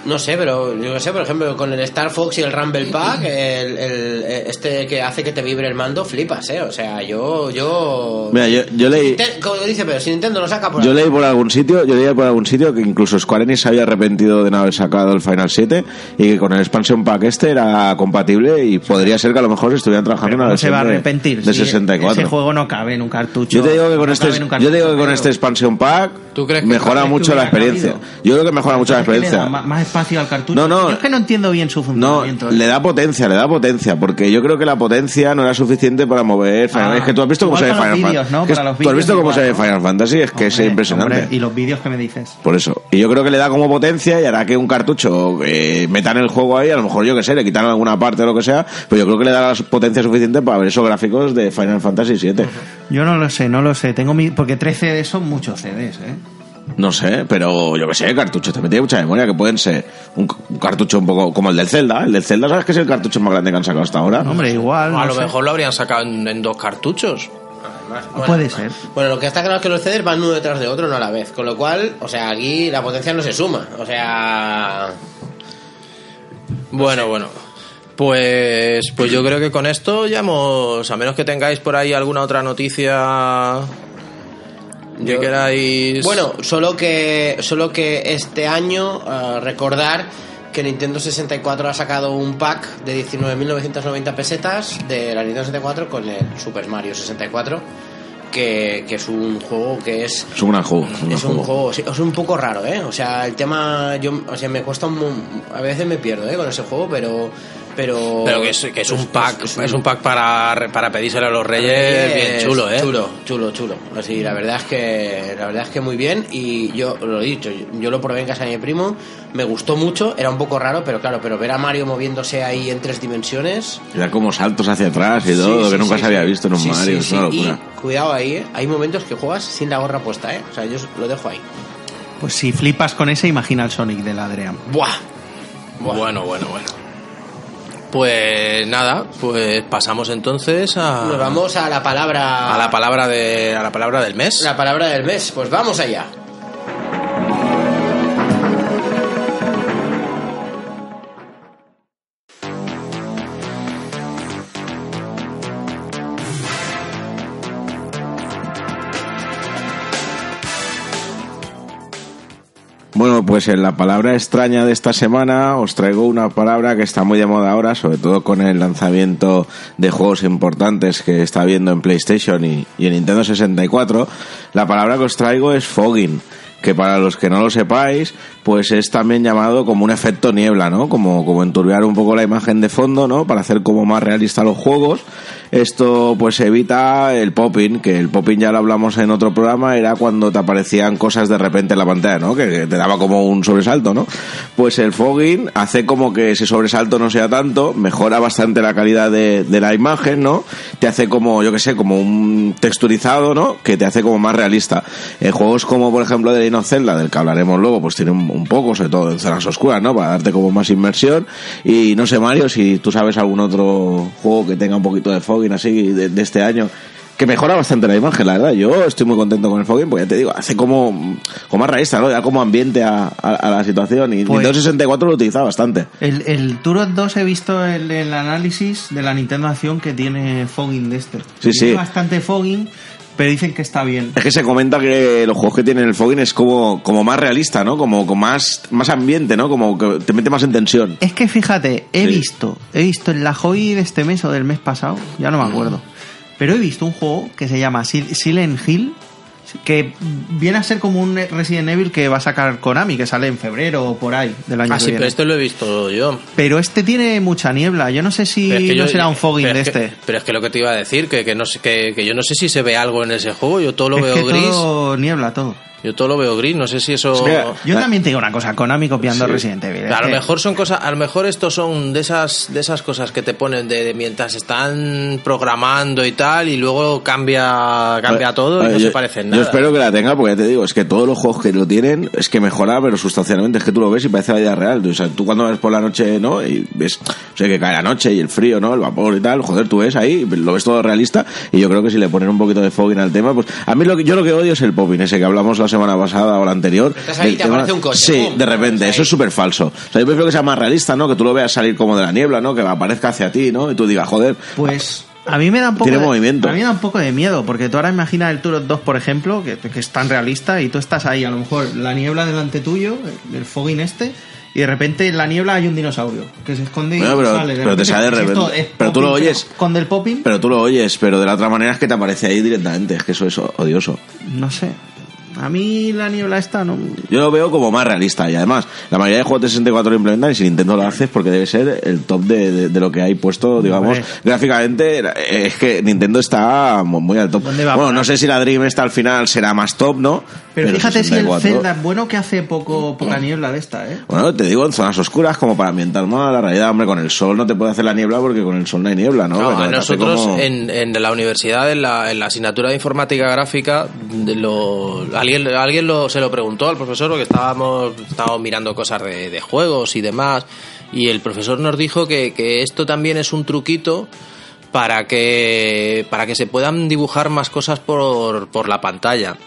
No sé, pero yo qué sé, por ejemplo, con el Star Fox y el Rumble Pack, el, el- este que hace que te vibre el mando, flipas, ¿eh? O sea, yo... yo... Mira, yo, yo leí... Como dice, pero si Nintendo lo saca por Yo leí por algún sitio, yo leí por algún sitio que incluso Square Enix se había arrepentido de no haber sacado el Final 7 y que con el expansion pack este era compatible y podría ser que a lo mejor estuvieran trabajando en una no se versión va a de- arrepentir. de, si 64. Ese juego no cabe en un cartucho. Yo te digo que con no este, yo te digo que con este expansion pack ¿Tú crees que mejora vez mucho la experiencia. cabido? Yo creo que mejora mucho la Es que le da experiencia. Más, más espacio al cartucho. No, no. Yo es que no entiendo bien su No, funcionamiento. ¿eh? le da potencia, le da potencia, porque yo creo que la potencia no era suficiente para mover Final Ah, Es que tú has visto cómo se ve Final Fantasy. ¿no? tú has visto cómo se ve ¿no? Final Fantasy, es que es Hombre, impresionante. hombre, y los vídeos que me dices. Por eso. Y yo creo que le da como potencia y hará que un cartucho eh, metan el juego ahí, a lo mejor yo que sé, le quitan alguna parte o lo que sea, pero yo creo que le da la potencia suficiente para ver esos gráficos de Final Fantasy VII. Yo no lo sé, no lo sé. Tengo mi... Porque 3 CDs son muchos CDs, ¿eh? No sé, pero yo que sé, cartuchos también tiene mucha memoria, que pueden ser un, un cartucho un poco como el del Zelda. El del Zelda, ¿sabes que es el cartucho más grande que han sacado hasta ahora? Hombre, igual. a no lo sé. mejor lo habrían sacado en, en dos cartuchos. Bueno, Puede ser. Bueno, lo que está claro es que los CDs van uno detrás de otro, no a la vez. Con lo cual, o sea, aquí la potencia no se suma. O sea... Bueno, bueno. Pues, pues yo creo que con esto ya hemos, a menos que tengáis por ahí alguna otra noticia Yo- queráis. Bueno, solo que, solo que este año eh, recordar que Nintendo 64 ha sacado un pack de 19.990 pesetas de la Nintendo 64 con el Super Mario 64 que, que es un juego que es Es un gran juego. es un juego, es un poco raro, ¿eh? O sea, el tema, yo, o sea, me cuesta un, a veces me pierdo, ¿eh? Con ese juego, pero, pero, Pero que es, que es un pack, es es, un- un pack para, para pedírselo a los reyes, bien chulo, ¿eh? Chulo, chulo, chulo. Así, la verdad es que, la verdad es que muy bien. Y yo lo he dicho, yo, yo lo probé en casa de mi primo, me gustó mucho, era un poco raro, pero claro, pero ver a Mario moviéndose ahí en tres dimensiones. Era como saltos hacia atrás y todo, sí, que nunca sí, se había visto en un Sí, Mario. sí, es una sí. locura. Y cuidado ahí, ¿eh? Hay momentos que juegas sin la gorra puesta, ¿eh? O sea, yo lo dejo ahí. Pues si flipas con ese, imagina el Sonic del Adrián. ¡Buah! Bueno, bueno, bueno. Pues nada, pues pasamos entonces a, Nos vamos a la palabra. a la palabra de a la palabra del mes. La palabra del mes. Pues vamos allá. Pues en la palabra extraña de esta semana os traigo una palabra que está muy de moda ahora, sobre todo con el lanzamiento de juegos importantes que está habiendo en PlayStation y, y en Nintendo 64. La palabra que os traigo es fogging, que para los que no lo sepáis, pues es también llamado como un efecto niebla, ¿no? Como, como enturbiar un poco la imagen de fondo, ¿no? Para hacer como más realista los juegos. Esto pues evita el popping, que el popping ya lo hablamos en otro programa, era cuando te aparecían cosas de repente en la pantalla, ¿no? Que, te daba como un sobresalto, ¿no? Pues el fogging hace como que ese sobresalto no sea tanto, mejora bastante la calidad de, la imagen, ¿no? Te hace como, yo que sé, como un texturizado, ¿no? Que te hace como más realista. En juegos como, por ejemplo, de Legend del que hablaremos luego, pues tiene un, un poco, sobre todo en zonas oscuras, ¿no? Para darte como más inmersión. Y no sé, Mario, si tú sabes algún otro juego que tenga un poquito de fogging así de, de este año. Que mejora bastante la imagen, la verdad. Yo estoy muy contento con el fogging, porque ya te digo, hace como, como más realista, ¿no? Da como ambiente a, a- a la situación. Y Pues- Nintendo 64 lo utiliza bastante. El, el Turok 2 he visto el, el análisis de la Nintendo Acción que tiene fogging de este. Sí, Tiene sí. bastante fogging, pero dicen que está bien. Es que se comenta que los juegos que tienen el fogging es como, como más realista, ¿no? Como con más, más ambiente, ¿no? Como que te mete más en tensión. Es que fíjate, he Sí. visto, he visto en la Joy de este mes o del mes pasado, ya no me acuerdo, pero he visto un juego que se llama Sil- Silent Hill, que viene a ser como un Resident Evil que va a sacar Konami, que sale en febrero o por ahí del año Ah, que sí, viene. pero este lo he visto yo. Pero este tiene mucha niebla, yo no sé si es que no yo- será un fogging de es que- este. pero es que lo que te iba a decir, que, que no sé, que, que yo no sé si se ve algo en ese juego, yo todo lo es veo que gris. todo niebla todo. Yo todo lo veo gris, no sé si eso. Yo también te digo una cosa, Konami copiando Sí. Resident Evil. A lo mejor son cosas, a lo mejor estos son de esas, de esas cosas que te ponen de, de mientras están programando y tal, y luego cambia, cambia todo y A no yo, se parecen Yo nada. espero que la tenga, porque ya te digo, es que todos los juegos que lo tienen es que mejora, pero sustancialmente. Es que tú lo ves y parece la vida real. O sea, tú cuando ves por la noche, ¿no? Y ves, o sea, que cae la noche y el frío, ¿no? El vapor y tal, joder, tú ves ahí, lo ves todo realista. Y yo creo que si le ponen un poquito de fogging al tema, pues a mí lo que, yo lo que odio es el popping ese que hablamos la semana pasada o la anterior. Estás ahí y del te tema- aparece un coche, Sí, de repente, eso es súper falso. O sea, yo prefiero que sea más realista, ¿no? Que tú lo veas salir como de la niebla, ¿no? Que aparezca hacia ti, ¿no? Y tú digas, joder, Pues a mí me da un poco Tiene de, movimiento. A mí me da un poco de miedo, porque tú ahora imaginas el Turok 2, por ejemplo, que, que es tan realista y tú estás ahí, a lo mejor la niebla delante tuyo, el, el fogging este, y de repente en la niebla hay un dinosaurio que se esconde Bueno, y pero- sale. de pero te sale de repente. es Pero tú lo oyes. Con del popping, pero tú lo oyes, pero de la otra manera es que te aparece ahí directamente. Es que eso es odioso. no sé. A mí la niebla esta no... Yo lo veo como más realista y además la mayoría de juegos de 64 lo implementan y si Nintendo lo hace es porque debe ser el top de, de- de lo que hay puesto, digamos, Hombre. gráficamente eh, es que Nintendo está mu- muy al top. ¿Dónde va a Bueno, no sé si la Dream esta al final será más top, ¿no? Pero, fíjate si el 64 Zelda es bueno que hace poco poca niebla de esta, ¿eh? Bueno, te digo en zonas oscuras como para ambientar más la realidad, hombre, con el sol no te puede hacer la niebla porque con el sol no hay niebla, ¿no? No, a nosotros como- en, en la universidad, en la, en la asignatura de informática gráfica, de lo, alguien, alguien lo, se lo preguntó al profesor porque estábamos, estábamos mirando cosas de, juegos y demás, y el profesor nos dijo que, que esto también es un truquito para que, para que se puedan dibujar más cosas por, por la pantalla.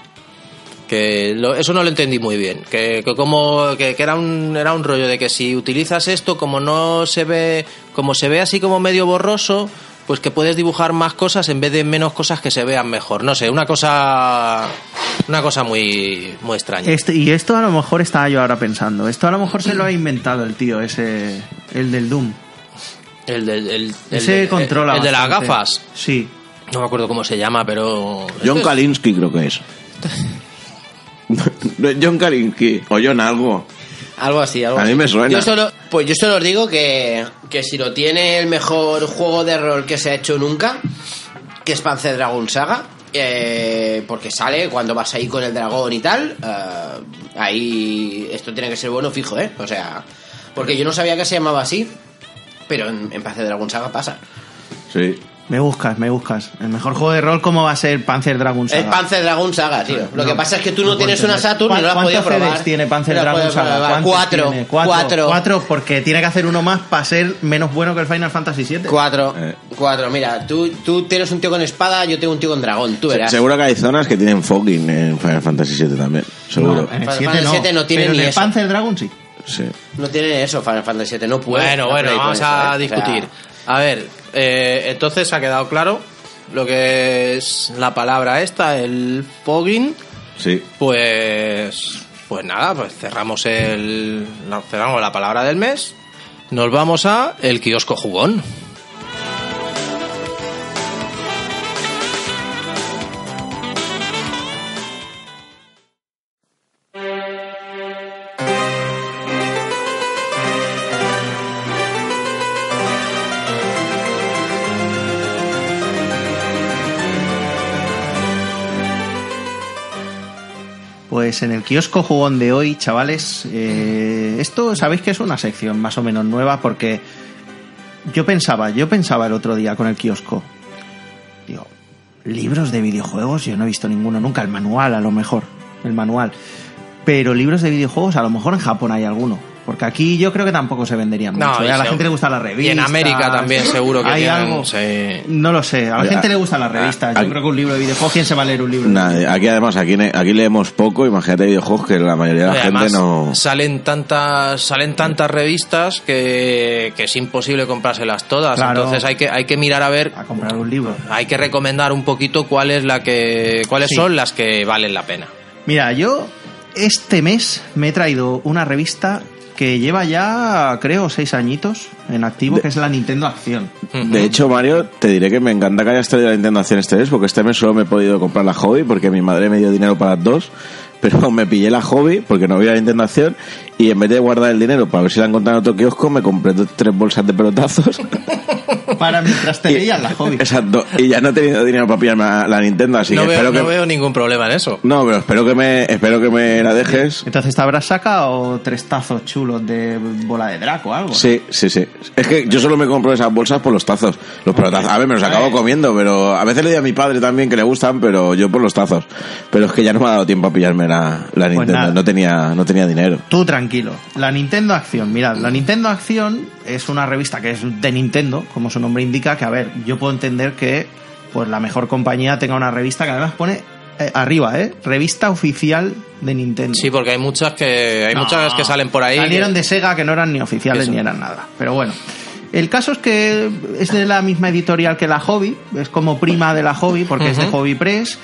Que eso no lo entendí muy bien. Que, que como que, que era un era un rollo de que si utilizas esto como no se ve como se ve así como medio borroso, pues que puedes dibujar más cosas en vez de menos cosas que se vean mejor. No sé, una cosa una cosa muy muy extraña. Este- y esto a lo mejor estaba yo ahora pensando. Esto a lo mejor se lo ha inventado el tío, ese. El del Doom. El del el, el Ese de- controla. el de las gafas. Sí. No me acuerdo cómo se llama, pero... John Kalinsky creo que es. No es John Kalinsky o John algo. Algo así, algo A mí me suena. Yo solo, pues yo solo os digo que, que si lo tiene el mejor juego de rol que se ha hecho nunca, que es Panzer Dragon Saga, eh, porque sale cuando vas ahí con el dragón y tal, eh, ahí esto tiene que ser bueno fijo, ¿eh? O sea, porque yo no sabía que se llamaba así, pero en, en Panzer Dragon Saga pasa. Sí. Me buscas, me buscas. El mejor juego de rol, ¿cómo va a ser Panzer Dragon Saga? Es Panzer Dragon Saga, tío. Lo que pasa es que tú no, no tienes una. Saturn y no la has ¿Cuántos podido probar. CDs tiene Panzer No Dragon Saga? ¿Cuántos Cuatro, tiene? cuatro. Cuatro, porque tiene que hacer uno más para ser menos bueno que el Final Fantasy VII. Cuatro, Eh. cuatro. Mira, tú, tú tienes un tío con espada, yo tengo un tío con dragón. Tú verás. Seguro que hay zonas que tienen fogging en Final Fantasy VII también. Seguro. No, en el Final 7 Fantasy no. VII no tiene pero ni en el eso. Panzer Dragon sí. Sí. No tiene eso, Final Fantasy VII. No puede. Bueno, bueno, vamos eso, a ¿eh? O sea, discutir. A ver, eh, entonces ha quedado claro lo que es la palabra esta, el fogging. Sí. Pues, pues nada, pues cerramos el, cerramos la palabra del mes. Nos vamos a el kiosco jugón. Pues en el kiosco jugón de hoy, chavales, eh, esto sabéis que es una sección más o menos nueva porque yo pensaba, yo pensaba el otro día con el kiosco, digo, libros de videojuegos, yo no he visto ninguno nunca, el manual a lo mejor, el manual, pero libros de videojuegos a lo mejor en Japón hay alguno. Porque aquí yo creo que tampoco se venderían No, mucho. y ¿eh? A la se- gente le gusta la revista. y en América también seguro que ¿Hay tienen, algo? sí. No lo sé. A la gente le gustan las revistas. a- Yo creo que un libro de videojuegos, ¿quién se va a leer un libro? de Nada, aquí además, aquí, ne- aquí leemos poco, imagínate videojuegos que la mayoría de la gente no... salen tantas salen tantas revistas que, que es imposible comprárselas todas. Claro. Entonces hay que hay que mirar a ver, a comprar un libro? hay que recomendar un poquito cuál es la que cuáles Sí. son las que valen la pena. Mira, yo este mes me he traído una revista que lleva ya, creo, seis añitos en activo, que es la Nintendo Acción. De hecho, Mario, te diré que me encanta que hayas traído la Nintendo Acción este mes, porque este mes solo me he podido comprar la Hobby, porque mi madre me dio dinero para las dos, pero me pillé la Hobby, porque no había Nintendo Acción, y en vez de guardar el dinero para ver si la encontraba en otro kiosco, me compré tres bolsas de pelotazos. Para mientras te leías la hobby. Exacto, y ya no he tenido dinero para pillarme la, Nintendo, así no que veo, espero no que... veo ningún problema en eso. No, pero espero que me, espero que me la dejes. Entonces te habrás sacado tres tazos chulos de bola de Draco o algo. Sí, sí, sí. Es que yo solo me compro esas bolsas por los tazos. Los pelotazos. A ver, me los acabo comiendo, pero a veces le doy a mi padre también que le gustan, pero yo por los tazos. Pero es que ya no me ha dado tiempo a pillarme la, la Nintendo. Pues no tenía, no tenía dinero. Tú tranquilo. La Nintendo Acción. Mirad, la Nintendo Acción es una revista que es de Nintendo, como su nombre indica, que a ver, yo puedo entender que pues la mejor compañía tenga una revista que además pone eh, arriba, ¿eh? Revista oficial de Nintendo. Sí, porque hay muchas que hay No, muchas que salen por ahí. Salieron de Sega que no eran ni oficiales Eso. ni eran nada. Pero bueno. El caso es que es de la misma editorial que la Hobby, es como prima de la Hobby porque es de. Hobby Press.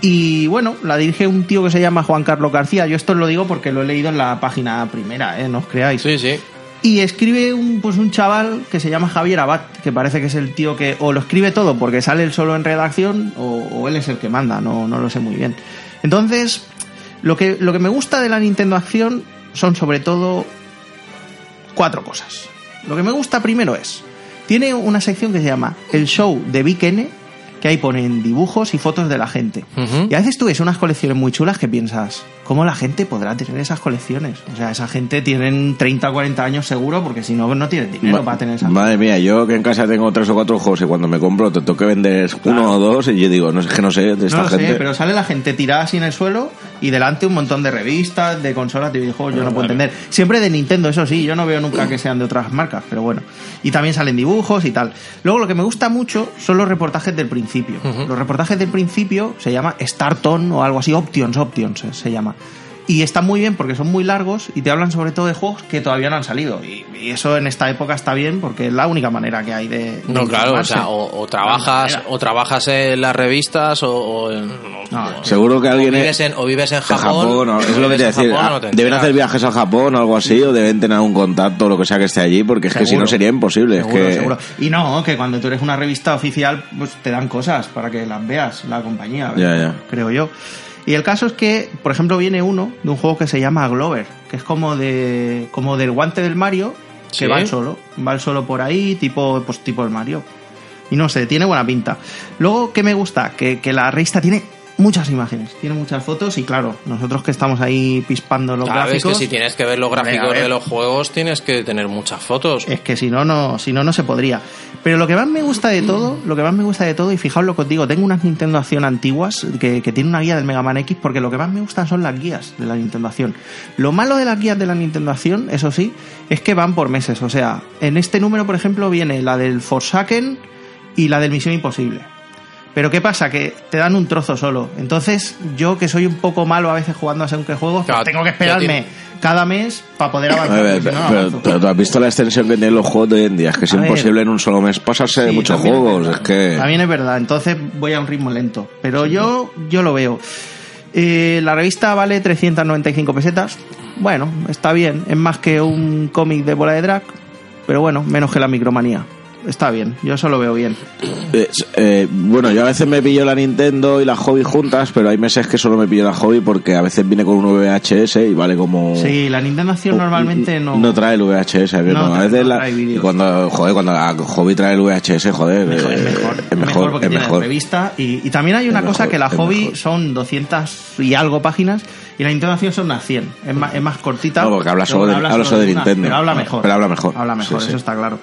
Y bueno, la dirige un tío que se llama Juan Carlos García. Yo esto lo digo porque lo he leído en la página primera, ¿eh? no os creáis. Sí, sí. Y escribe un, pues un chaval que se llama Javier Abad, que parece que es el tío que o lo escribe todo porque sale él solo en redacción o, o él es el que manda, no, no lo sé muy bien. Entonces, lo que, lo que me gusta de la Nintendo Acción son sobre todo cuatro cosas. Lo que me gusta primero es, tiene una sección que se llama El Show de Big N, que ahí ponen dibujos y fotos de la gente. Y a veces tú ves unas colecciones muy chulas que piensas, ¿cómo la gente podrá tener esas colecciones? O sea, esa gente tienen 30 o 40 años seguro, porque si no, no tienen dinero Ma- para tener esas Madre mía, yo que en casa tengo tres o cuatro juegos y cuando me compro te tengo que vender uno o dos y yo digo, no es que no sé de esta No lo gente. sé, pero sale la gente tirada así en el suelo y delante un montón de revistas, de consolas, de videojuegos, yo no puedo entender. Siempre de Nintendo, eso sí, yo no veo nunca que sean de otras marcas, pero bueno. Y también salen dibujos y tal. Luego lo que me gusta mucho son los reportajes del principio. Los reportajes del principio se llama Starton o algo así, Options, Options eh, se llama. Y están muy bien porque son muy largos y te hablan sobre todo de juegos que todavía no han salido. Y, y eso en esta época está bien porque es la única manera que hay de. de No, claro, o, informarse. sea, o, o trabajas o trabajas en las revistas o, o en- No, o- Seguro que o alguien vives es- en, o vives en Japón, Japón, no, o es lo que te decir. Japón, ah, no te deben hacer viajes al Japón o algo así, o deben tener un contacto o lo que sea que esté allí, porque es que si no sería imposible. Seguro, es que seguro. Y no, que cuando tú eres una revista oficial, pues te dan cosas para que las veas, la compañía, Ya, ya. creo yo. Y el caso es que, por ejemplo, viene uno de un juego que se llama Glover, que es como de como del guante del Mario, que ¿Sí? va solo, va solo por ahí, tipo pues tipo el Mario. Y no sé, tiene buena pinta. Luego, ¿qué me gusta? Que, que la revista tiene muchas imágenes, tiene muchas fotos y claro, nosotros que estamos ahí pispando los Claro, es gráficos... que si tienes que ver los gráficos ver. de los juegos, tienes que tener muchas fotos. Es que si no, no, si no, no se podría. Pero lo que más me gusta de todo, lo que más me gusta de todo, y fijaos lo que os digo, tengo unas Nintendo Acción antiguas que, que tienen una guía del Mega Man X, porque lo que más me gustan son las guías de la Nintendo Acción. Lo malo de las guías de la Nintendo Acción, eso sí, es que van por meses. O sea, en este número, por ejemplo, viene la del Forsaken y la del Misión Imposible. Pero ¿qué pasa? Que te dan un trozo solo. Entonces, yo que soy un poco malo a veces jugando a según qué juegos, pues Claro, tengo que esperarme cada mes para poder avanzar. ver, no, no pero, pero tú has visto la extensión que tienen los juegos de hoy en día. Es que es A ver. imposible en un solo mes pasarse de Sí, muchos juegos. verdad. Es que. También es verdad, entonces voy a un ritmo lento. Pero yo, yo lo veo. Eh, la revista vale 395 pesetas. Bueno, está bien. Es más que un cómic de bola de drag. Pero bueno, menos que la micromanía. Está bien, yo eso lo veo bien. Eh, eh, bueno, yo a veces me pillo la Nintendo y la Hobby juntas, pero hay meses que solo me pillo la Hobby porque a veces viene con un VHS y vale como. Sí, la Nintendo Acción normalmente no. No trae el VHS, No no, a veces no la- y cuando, joder, cuando la Hobby trae el VHS, joder, Mejor, eh, es mejor, es mejor, porque es tiene mejor. revista y, y también hay una cosa mejor, que la hobby mejor. son 200 y algo páginas y la Nintendo Acción son unas 100 es más, es más cortita No, porque habla solo de- habla solo de una, Nintendo. pero habla mejor Pero habla mejor. habla mejor Sí, eso sí. está claro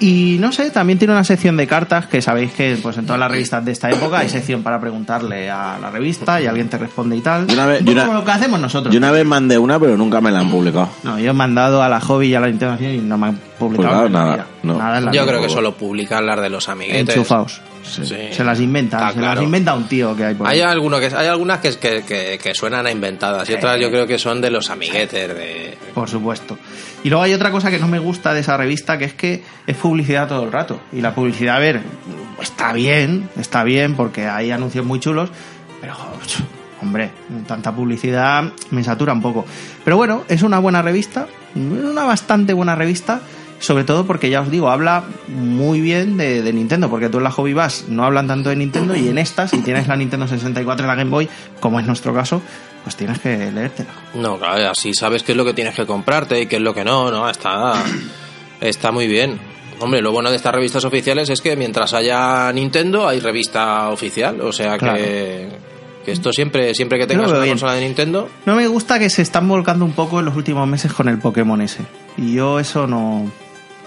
y no sé, también tiene una sección de cartas que sabéis que pues en todas las revistas de esta época hay sección para preguntarle a la revista y alguien te responde y tal. Yo una vez- yo una- como lo que hacemos nosotros. Yo una vez mandé una, pero nunca me la han publicado. No, yo he mandado a la hobby y a la Acción y no me han publicado nada, no. Nada en la Yo creo que solo publican las de los amiguetes. enchufados. Sí. Se las inventa, Está se claro. las inventa un tío que hay por ahí. Hay, alguno que, hay algunas que, que, que- que suenan a inventadas y otras yo creo que son de los amiguetes. De... Por supuesto. Y luego hay otra cosa que no me gusta de esa revista, que es que es publicidad todo el rato. Y la publicidad, a ver, está bien, está bien, porque hay anuncios muy chulos, pero, hombre, tanta publicidad me satura un poco. Pero bueno, es una buena revista, una bastante buena revista, sobre todo porque ya os digo, habla muy bien de, de Nintendo, porque tú en la Hobby vas no hablan tanto de Nintendo y en esta, si tienes la Nintendo 64 y la Game Boy, como es nuestro caso, pues tienes que leértela. No, claro, así sabes qué es lo que tienes que comprarte y qué es lo que no, no, está, está muy bien. Hombre, lo bueno de estas revistas oficiales es que mientras haya Nintendo hay revista oficial, o sea Claro. que, esto siempre, siempre que tengas una consola de Nintendo, No me gusta que se están volcando un poco en los últimos meses con el Pokémon ese. Y yo eso no.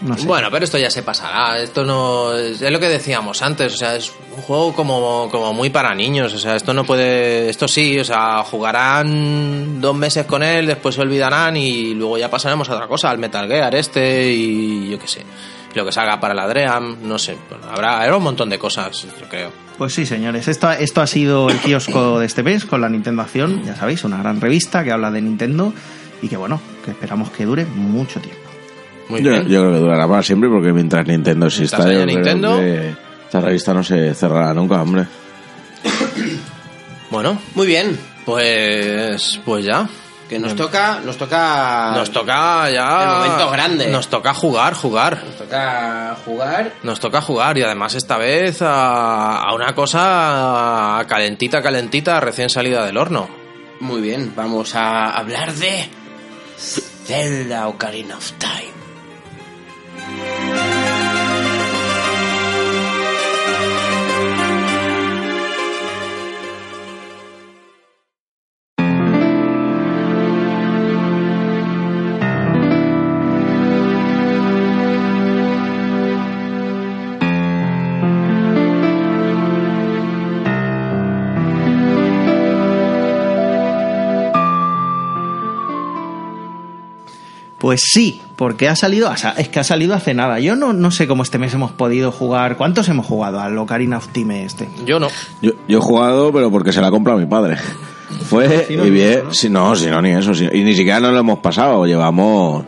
No sé. Bueno, pero esto ya se pasará. Esto no es, lo que decíamos antes. O sea, es un juego como, como muy para niños. O sea, esto no puede. Esto sí, o sea, jugarán dos meses con él, después se olvidarán y luego ya pasaremos a otra cosa, al Metal Gear este y yo qué sé. Lo que salga para la Dream, no sé. Habrá, habrá un montón de cosas, yo creo. Pues sí, señores. Esto, esto ha sido el kiosco de este mes con la Nintendo Acción. Ya sabéis, una gran revista que habla de Nintendo y que, bueno, que esperamos que dure mucho tiempo. Muy Yo, bien. yo creo que durará para siempre porque mientras Nintendo exista, Mientras haya yo creo Nintendo. que esta revista no se cerrará nunca, hombre. Bueno, Muy bien. pues, pues ya. Que nos toca, nos toca. Nos toca ya. El momento grande. Nos toca jugar, jugar. Nos toca jugar. Nos toca jugar y además esta vez a, a una cosa calentita, calentita, recién salida del horno. Muy bien, vamos a hablar de Zelda Ocarina of Time. Bye. Pues sí, porque ha salido, es que ha salido hace nada. Yo no, no sé cómo este mes hemos podido jugar. ¿Cuántos hemos jugado al Ocarina of Time este? Yo no. Yo, yo he jugado, pero porque se la ha comprado mi padre. Fue no, y bien, eso, ¿no? sí, no, ni eso, sí. y ni siquiera nos lo hemos pasado, llevamos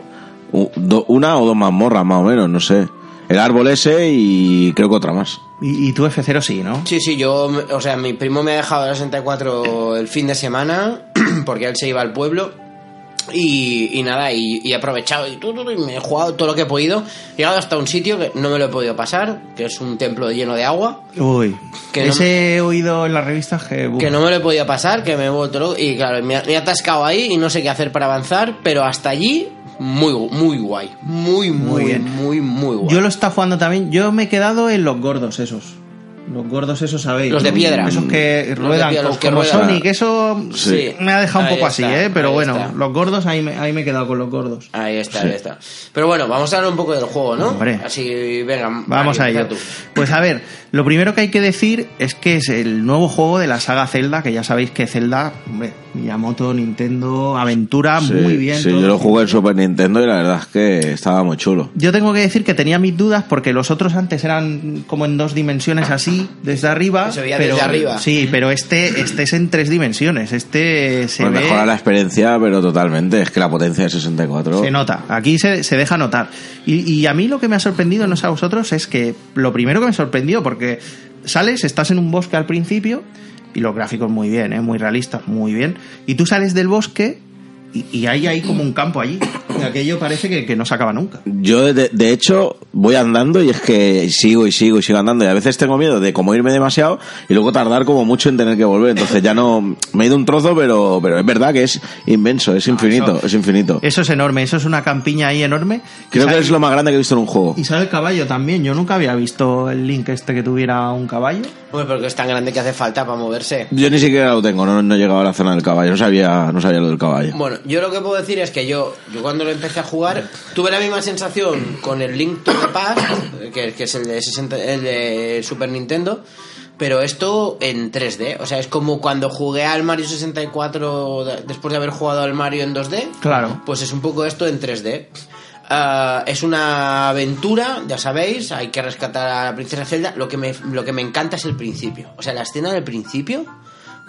una o dos mazmorras más o menos, no sé. El árbol ese y creo que otra más. Y, y tú F0 sí, ¿no? Sí, sí, yo, o sea, mi primo me ha dejado el 64 el fin de semana porque él se iba al pueblo y, y nada, y, y he aprovechado y, y me he jugado todo lo que he podido. He llegado hasta un sitio que no me lo he podido pasar, que es un templo lleno de agua, Uy, Que no ese he oído en las revistas que... no me lo he podido pasar, que me he vuelto loco y claro, me, me he atascado ahí y no sé qué hacer para avanzar, pero hasta allí muy, muy guay, muy, muy, bien. muy, muy guay. Yo lo está jugando también. Yo me he quedado en los gordos esos. Los gordos esos, ¿sabéis? Los de piedra. Esos que Los ruedan los co- que como ruedan. Sonic. Eso Sí. me ha dejado un poco así, ¿eh? Pero bueno, está. los gordos ahí me, ahí me he quedado con los gordos. Ahí está, ahí está. Pero bueno, vamos a hablar un poco del juego, ¿no? Hombre. Así, venga. Vamos Mari, a ello. tú. Pues a ver, lo primero que hay que decir es que es el nuevo juego de la saga Zelda, que ya sabéis que Zelda, hombre, Miyamoto, Nintendo, aventura, Sí, muy bien. Sí, todo. yo lo jugué en Super Nintendo y la verdad es que estaba muy chulo. Yo tengo que decir que tenía mis dudas porque los otros antes eran como en dos dimensiones así, desde arriba. Se veía pero, desde arriba. Sí, pero este, este es en tres dimensiones. Este se Pues ve. mejora la experiencia, pero totalmente. Es que la potencia de 64. Se nota, aquí se, se deja notar. Y, y a mí lo que me ha sorprendido, no sé a vosotros, es que lo primero que me sorprendió, porque sales, estás en un bosque al principio, y los gráficos muy bien, ¿eh? muy realistas, muy bien, y tú sales del bosque y, y hay ahí como un campo allí. Aquello parece que, que no se acaba nunca. Yo, de, de hecho, voy andando y es que sigo y sigo y sigo andando. Y a veces tengo miedo de como irme demasiado y luego tardar como mucho en tener que volver. Entonces ya no. Me he ido un trozo, pero, pero es verdad que es inmenso, es infinito, eso- es infinito. Eso es enorme, eso es una campiña ahí enorme. Creo que es lo más grande que he visto en un juego. Y sale el caballo también. Yo nunca había visto el link este que tuviera un caballo. Hombre, porque es tan grande que hace falta para moverse. Yo ni siquiera lo tengo, no, no he llegado a la zona del caballo. No sabía, no sabía lo del caballo. Bueno, yo lo que puedo decir es que yo, yo cuando lo empecé a jugar, tuve la misma sensación con el Link to the Past, que, que es el de, 60 el de Super Nintendo, pero esto en 3D. O sea, es como cuando jugué al Mario 64 de- después de haber jugado al Mario en 2D. Claro. Pues es un poco esto en 3D. Ah, es una aventura, ya sabéis, hay que rescatar a la princesa Zelda. Lo que, me, lo que me encanta es el principio. O sea, la escena del principio,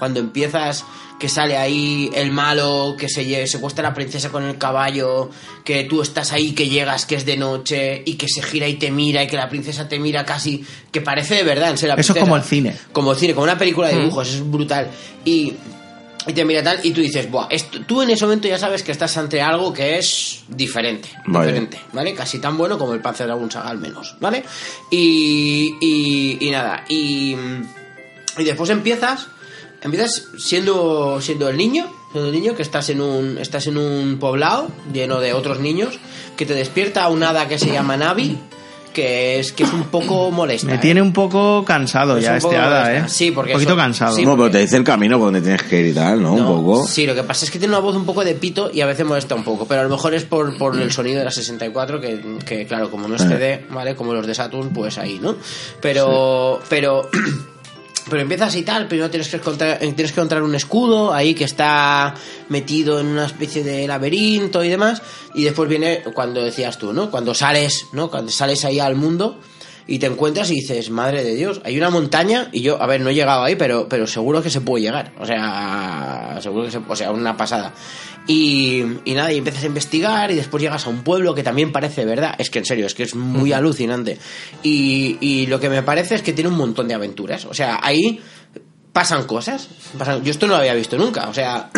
cuando empiezas, que sale ahí el malo, que se secuestra a la princesa con el caballo, que tú estás ahí, que llegas, que es de noche, y que se gira y te mira, y que la princesa te mira casi, que parece de verdad, en serio, la Eso es princesa. como el cine. Como el cine, como una película de dibujos, es brutal. Y, y te mira tal, y tú dices, Buah, esto, tú en ese momento ya sabes que estás ante algo que es diferente, Vale. diferente, ¿vale? Casi tan bueno como el Panzer Dragoon Saga al menos, ¿vale? Y, y, y nada, y, y después empiezas, empiezas siendo, siendo el niño, siendo el niño que estás en un, estás en un poblado lleno de otros niños, que te despierta un hada que se llama Navi, que es, que es un poco molesta. Me ¿eh? tiene un poco cansado Es ya un este poco hada, molesta. ¿eh? Sí, porque Un poquito eso- cansado. sí, no, pero te dice el camino por donde tienes que ir y tal, ¿no? Un poco. Sí, lo que pasa es que tiene una voz un poco de pito y a veces molesta un poco, pero a lo mejor es por, por el sonido de la 64, que, que claro, como no es Eh. CD, ¿vale? Como los de Saturn, pues ahí, ¿no? Pero, pero, pero empiezas y tal, primero tienes que, encontrar, tienes que encontrar un escudo ahí que está metido en una especie de laberinto y demás, y después viene cuando decías tú, ¿no? Cuando sales, ¿no? Cuando sales ahí al mundo y te encuentras y dices, madre de Dios, hay una montaña y yo, a ver, no he llegado ahí, pero, pero seguro que se puede llegar. O sea, seguro que se o sea, una pasada. Y, y nada, y empiezas a investigar y después llegas a un pueblo que también parece verdad. Es que en serio, es que es muy alucinante. Y, y lo que me parece es que tiene un montón de aventuras. O sea, ahí pasan cosas. pasan- yo esto no lo había visto nunca. O sea,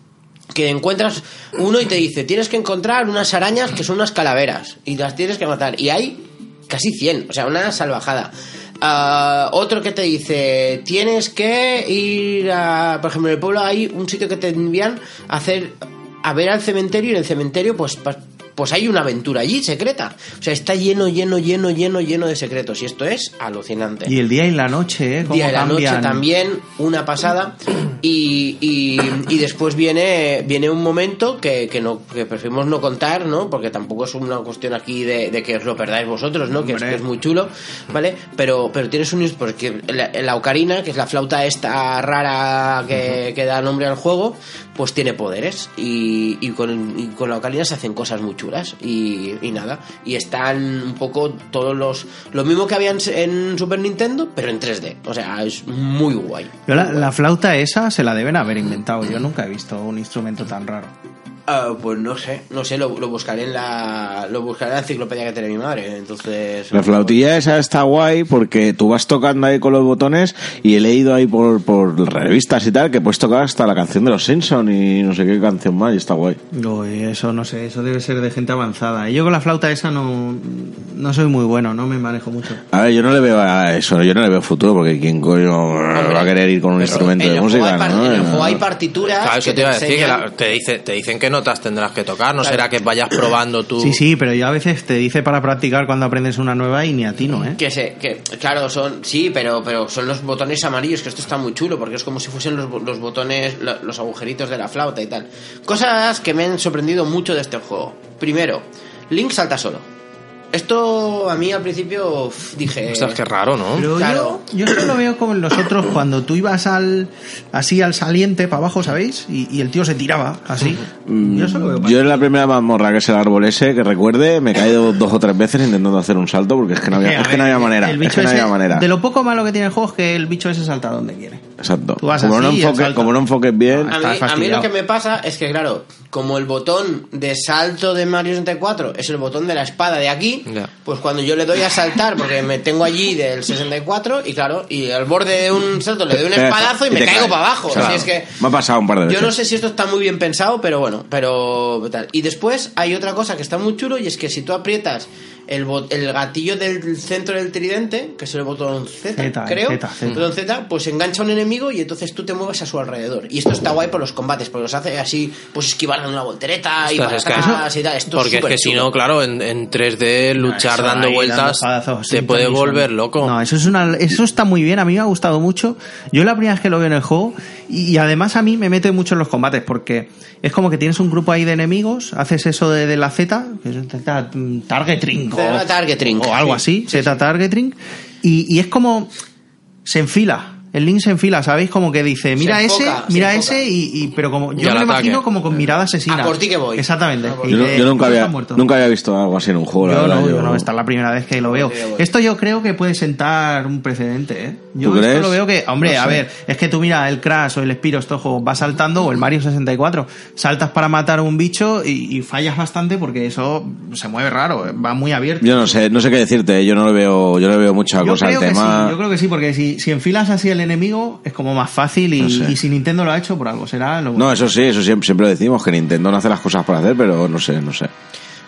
que encuentras uno y te dice, tienes que encontrar unas arañas que son unas calaveras y las tienes que matar. Y hay casi 100, o sea, una salvajada. Ah, otro que te dice, tienes que ir a, por ejemplo, en el pueblo hay un sitio que te envían a hacer, a ver al cementerio y en el cementerio pues, pues hay una aventura allí secreta. O sea, está lleno, lleno, lleno, lleno, lleno de secretos y esto es alucinante Y el día y la noche, ¿eh? Cómo día y la noche también una pasada y, y, y después viene viene un momento que, que no que preferimos no contar no porque tampoco es una cuestión aquí de, de que os lo perdáis vosotros no que es, Hombre. que es muy chulo vale pero pero tienes un porque la, la ocarina que es la flauta esta rara que, que da nombre al juego pues tiene poderes y, y con, y con la ocarina se hacen cosas muy chulas y, y nada. Y están un poco todos los... Lo mismo que habían en Super Nintendo, pero en 3D. O sea, es muy guay. Yo la, la flauta esa se la deben haber inventado. Yo nunca he visto un instrumento tan raro. Ah, pues no sé, no sé, lo, lo buscaré en la lo buscaré en la enciclopedia que tiene mi madre, entonces La flautilla esa está guay porque tú vas tocando ahí con los botones y he leído ahí por, por revistas y tal que puedes tocar hasta la canción de los Simpsons y no sé qué canción más y está guay. Uy, eso no sé, eso debe ser de gente avanzada. Y yo con la flauta esa no, no soy muy bueno, no me manejo mucho. A ver, yo no le veo a eso, yo no le veo futuro porque quién coño va a querer ir con un instrumento en de música, ¿no? en el juego hay partituras Claro, eso que te iba a decir, que la- te, dice, te dicen qué notas tendrás que tocar, no será que vayas probando tú. Sí, sí, pero yo a veces te dice para practicar cuando aprendes una nueva y ni a ti no, ¿eh? Que se, que, claro, son, sí, pero, pero son los botones amarillos, que esto está muy chulo, porque es como si fuesen los, los botones, lo- los agujeritos de la flauta y tal. Cosas que me han sorprendido mucho de este juego. Primero, Link salta solo. Esto a mí al principio uf, dije... Ostras, qué raro, ¿no? Pero Claro. yo, yo esto lo veo como en los otros cuando tú ibas al así al saliente para abajo, ¿sabéis? Y, y el tío se tiraba así. Yo veo. Mm, Yo en la primera mazmorra que es el árbol ese, que recuerde, me he caído dos o tres veces intentando hacer un salto porque es que no había, a es que no había manera. el es que no ese- había manera. De lo poco malo que tiene el juego es que el bicho ese salta donde quiere. Exacto. Tú vas Como no, así y él enfoque, salta. como no enfoques bien, A mí, Estás a mí lo que me pasa es que, claro, como el botón de salto de Mario 64 es el botón de la espada de aquí, pues cuando yo le doy a saltar, porque me tengo allí del 64, y claro, y al borde de un salto le doy un espadazo y me caigo caes. para abajo. Claro. Así es que me ha pasado un par de veces. yo no sé si esto está muy bien pensado, pero bueno, pero tal. Y después hay otra cosa que está muy chulo y es que si tú aprietas el, bot- el gatillo del centro del tridente, que es el botón Z, Z, creo, botón Z, pues engancha a un enemigo y entonces tú te mueves a su alrededor. Y esto está guay por los combates, porque los hace así, pues esquivar dando una voltereta y para es atrás y tal. Esto Porque es súper que si no, claro, en, en 3D luchar dando ahí, vueltas te puede volver loco. No, eso es una, eso está muy bien, a mí me ha gustado mucho. Yo la primera vez que lo veo en el juego y, y además a mí me mete mucho en los combates porque es como que tienes un grupo ahí de enemigos, haces eso de, de la Z, que es mm, targeting o algo sí. así, Z targeting y, y es como se enfila. El link se enfila, ¿sabéis? Como que dice, mira enfoca, ese, se mira ese, y, y- pero como yo me lo ataque. imagino como con mirada asesina. A por ti que voy. Exactamente. Yo, no- que yo nunca, había, nunca había visto algo así en un juego, la Yo verdad. no, yo- yo no, esta es la primera vez que lo veo. Bueno. Esto yo creo que puede sentar un precedente, ¿eh? Yo ¿Tú esto crees? lo veo que, hombre, No a ver, es que tú mira el Crash o el Spiro, estos juegos, va saltando, o el Mario 64, saltas para matar a un bicho y, y fallas bastante porque eso se mueve raro, ¿eh? va muy abierto. Yo no sé, no sé qué decirte, yo no le veo, yo no le veo mucha Yo cosa al tema. sí, yo creo que sí, porque si, si enfilas así el enemigo es como más fácil y, No sé. y si Nintendo lo ha hecho por algo, será lo No, eso sí, eso siempre, siempre lo decimos, que Nintendo no hace las cosas para hacer, pero no sé, no sé.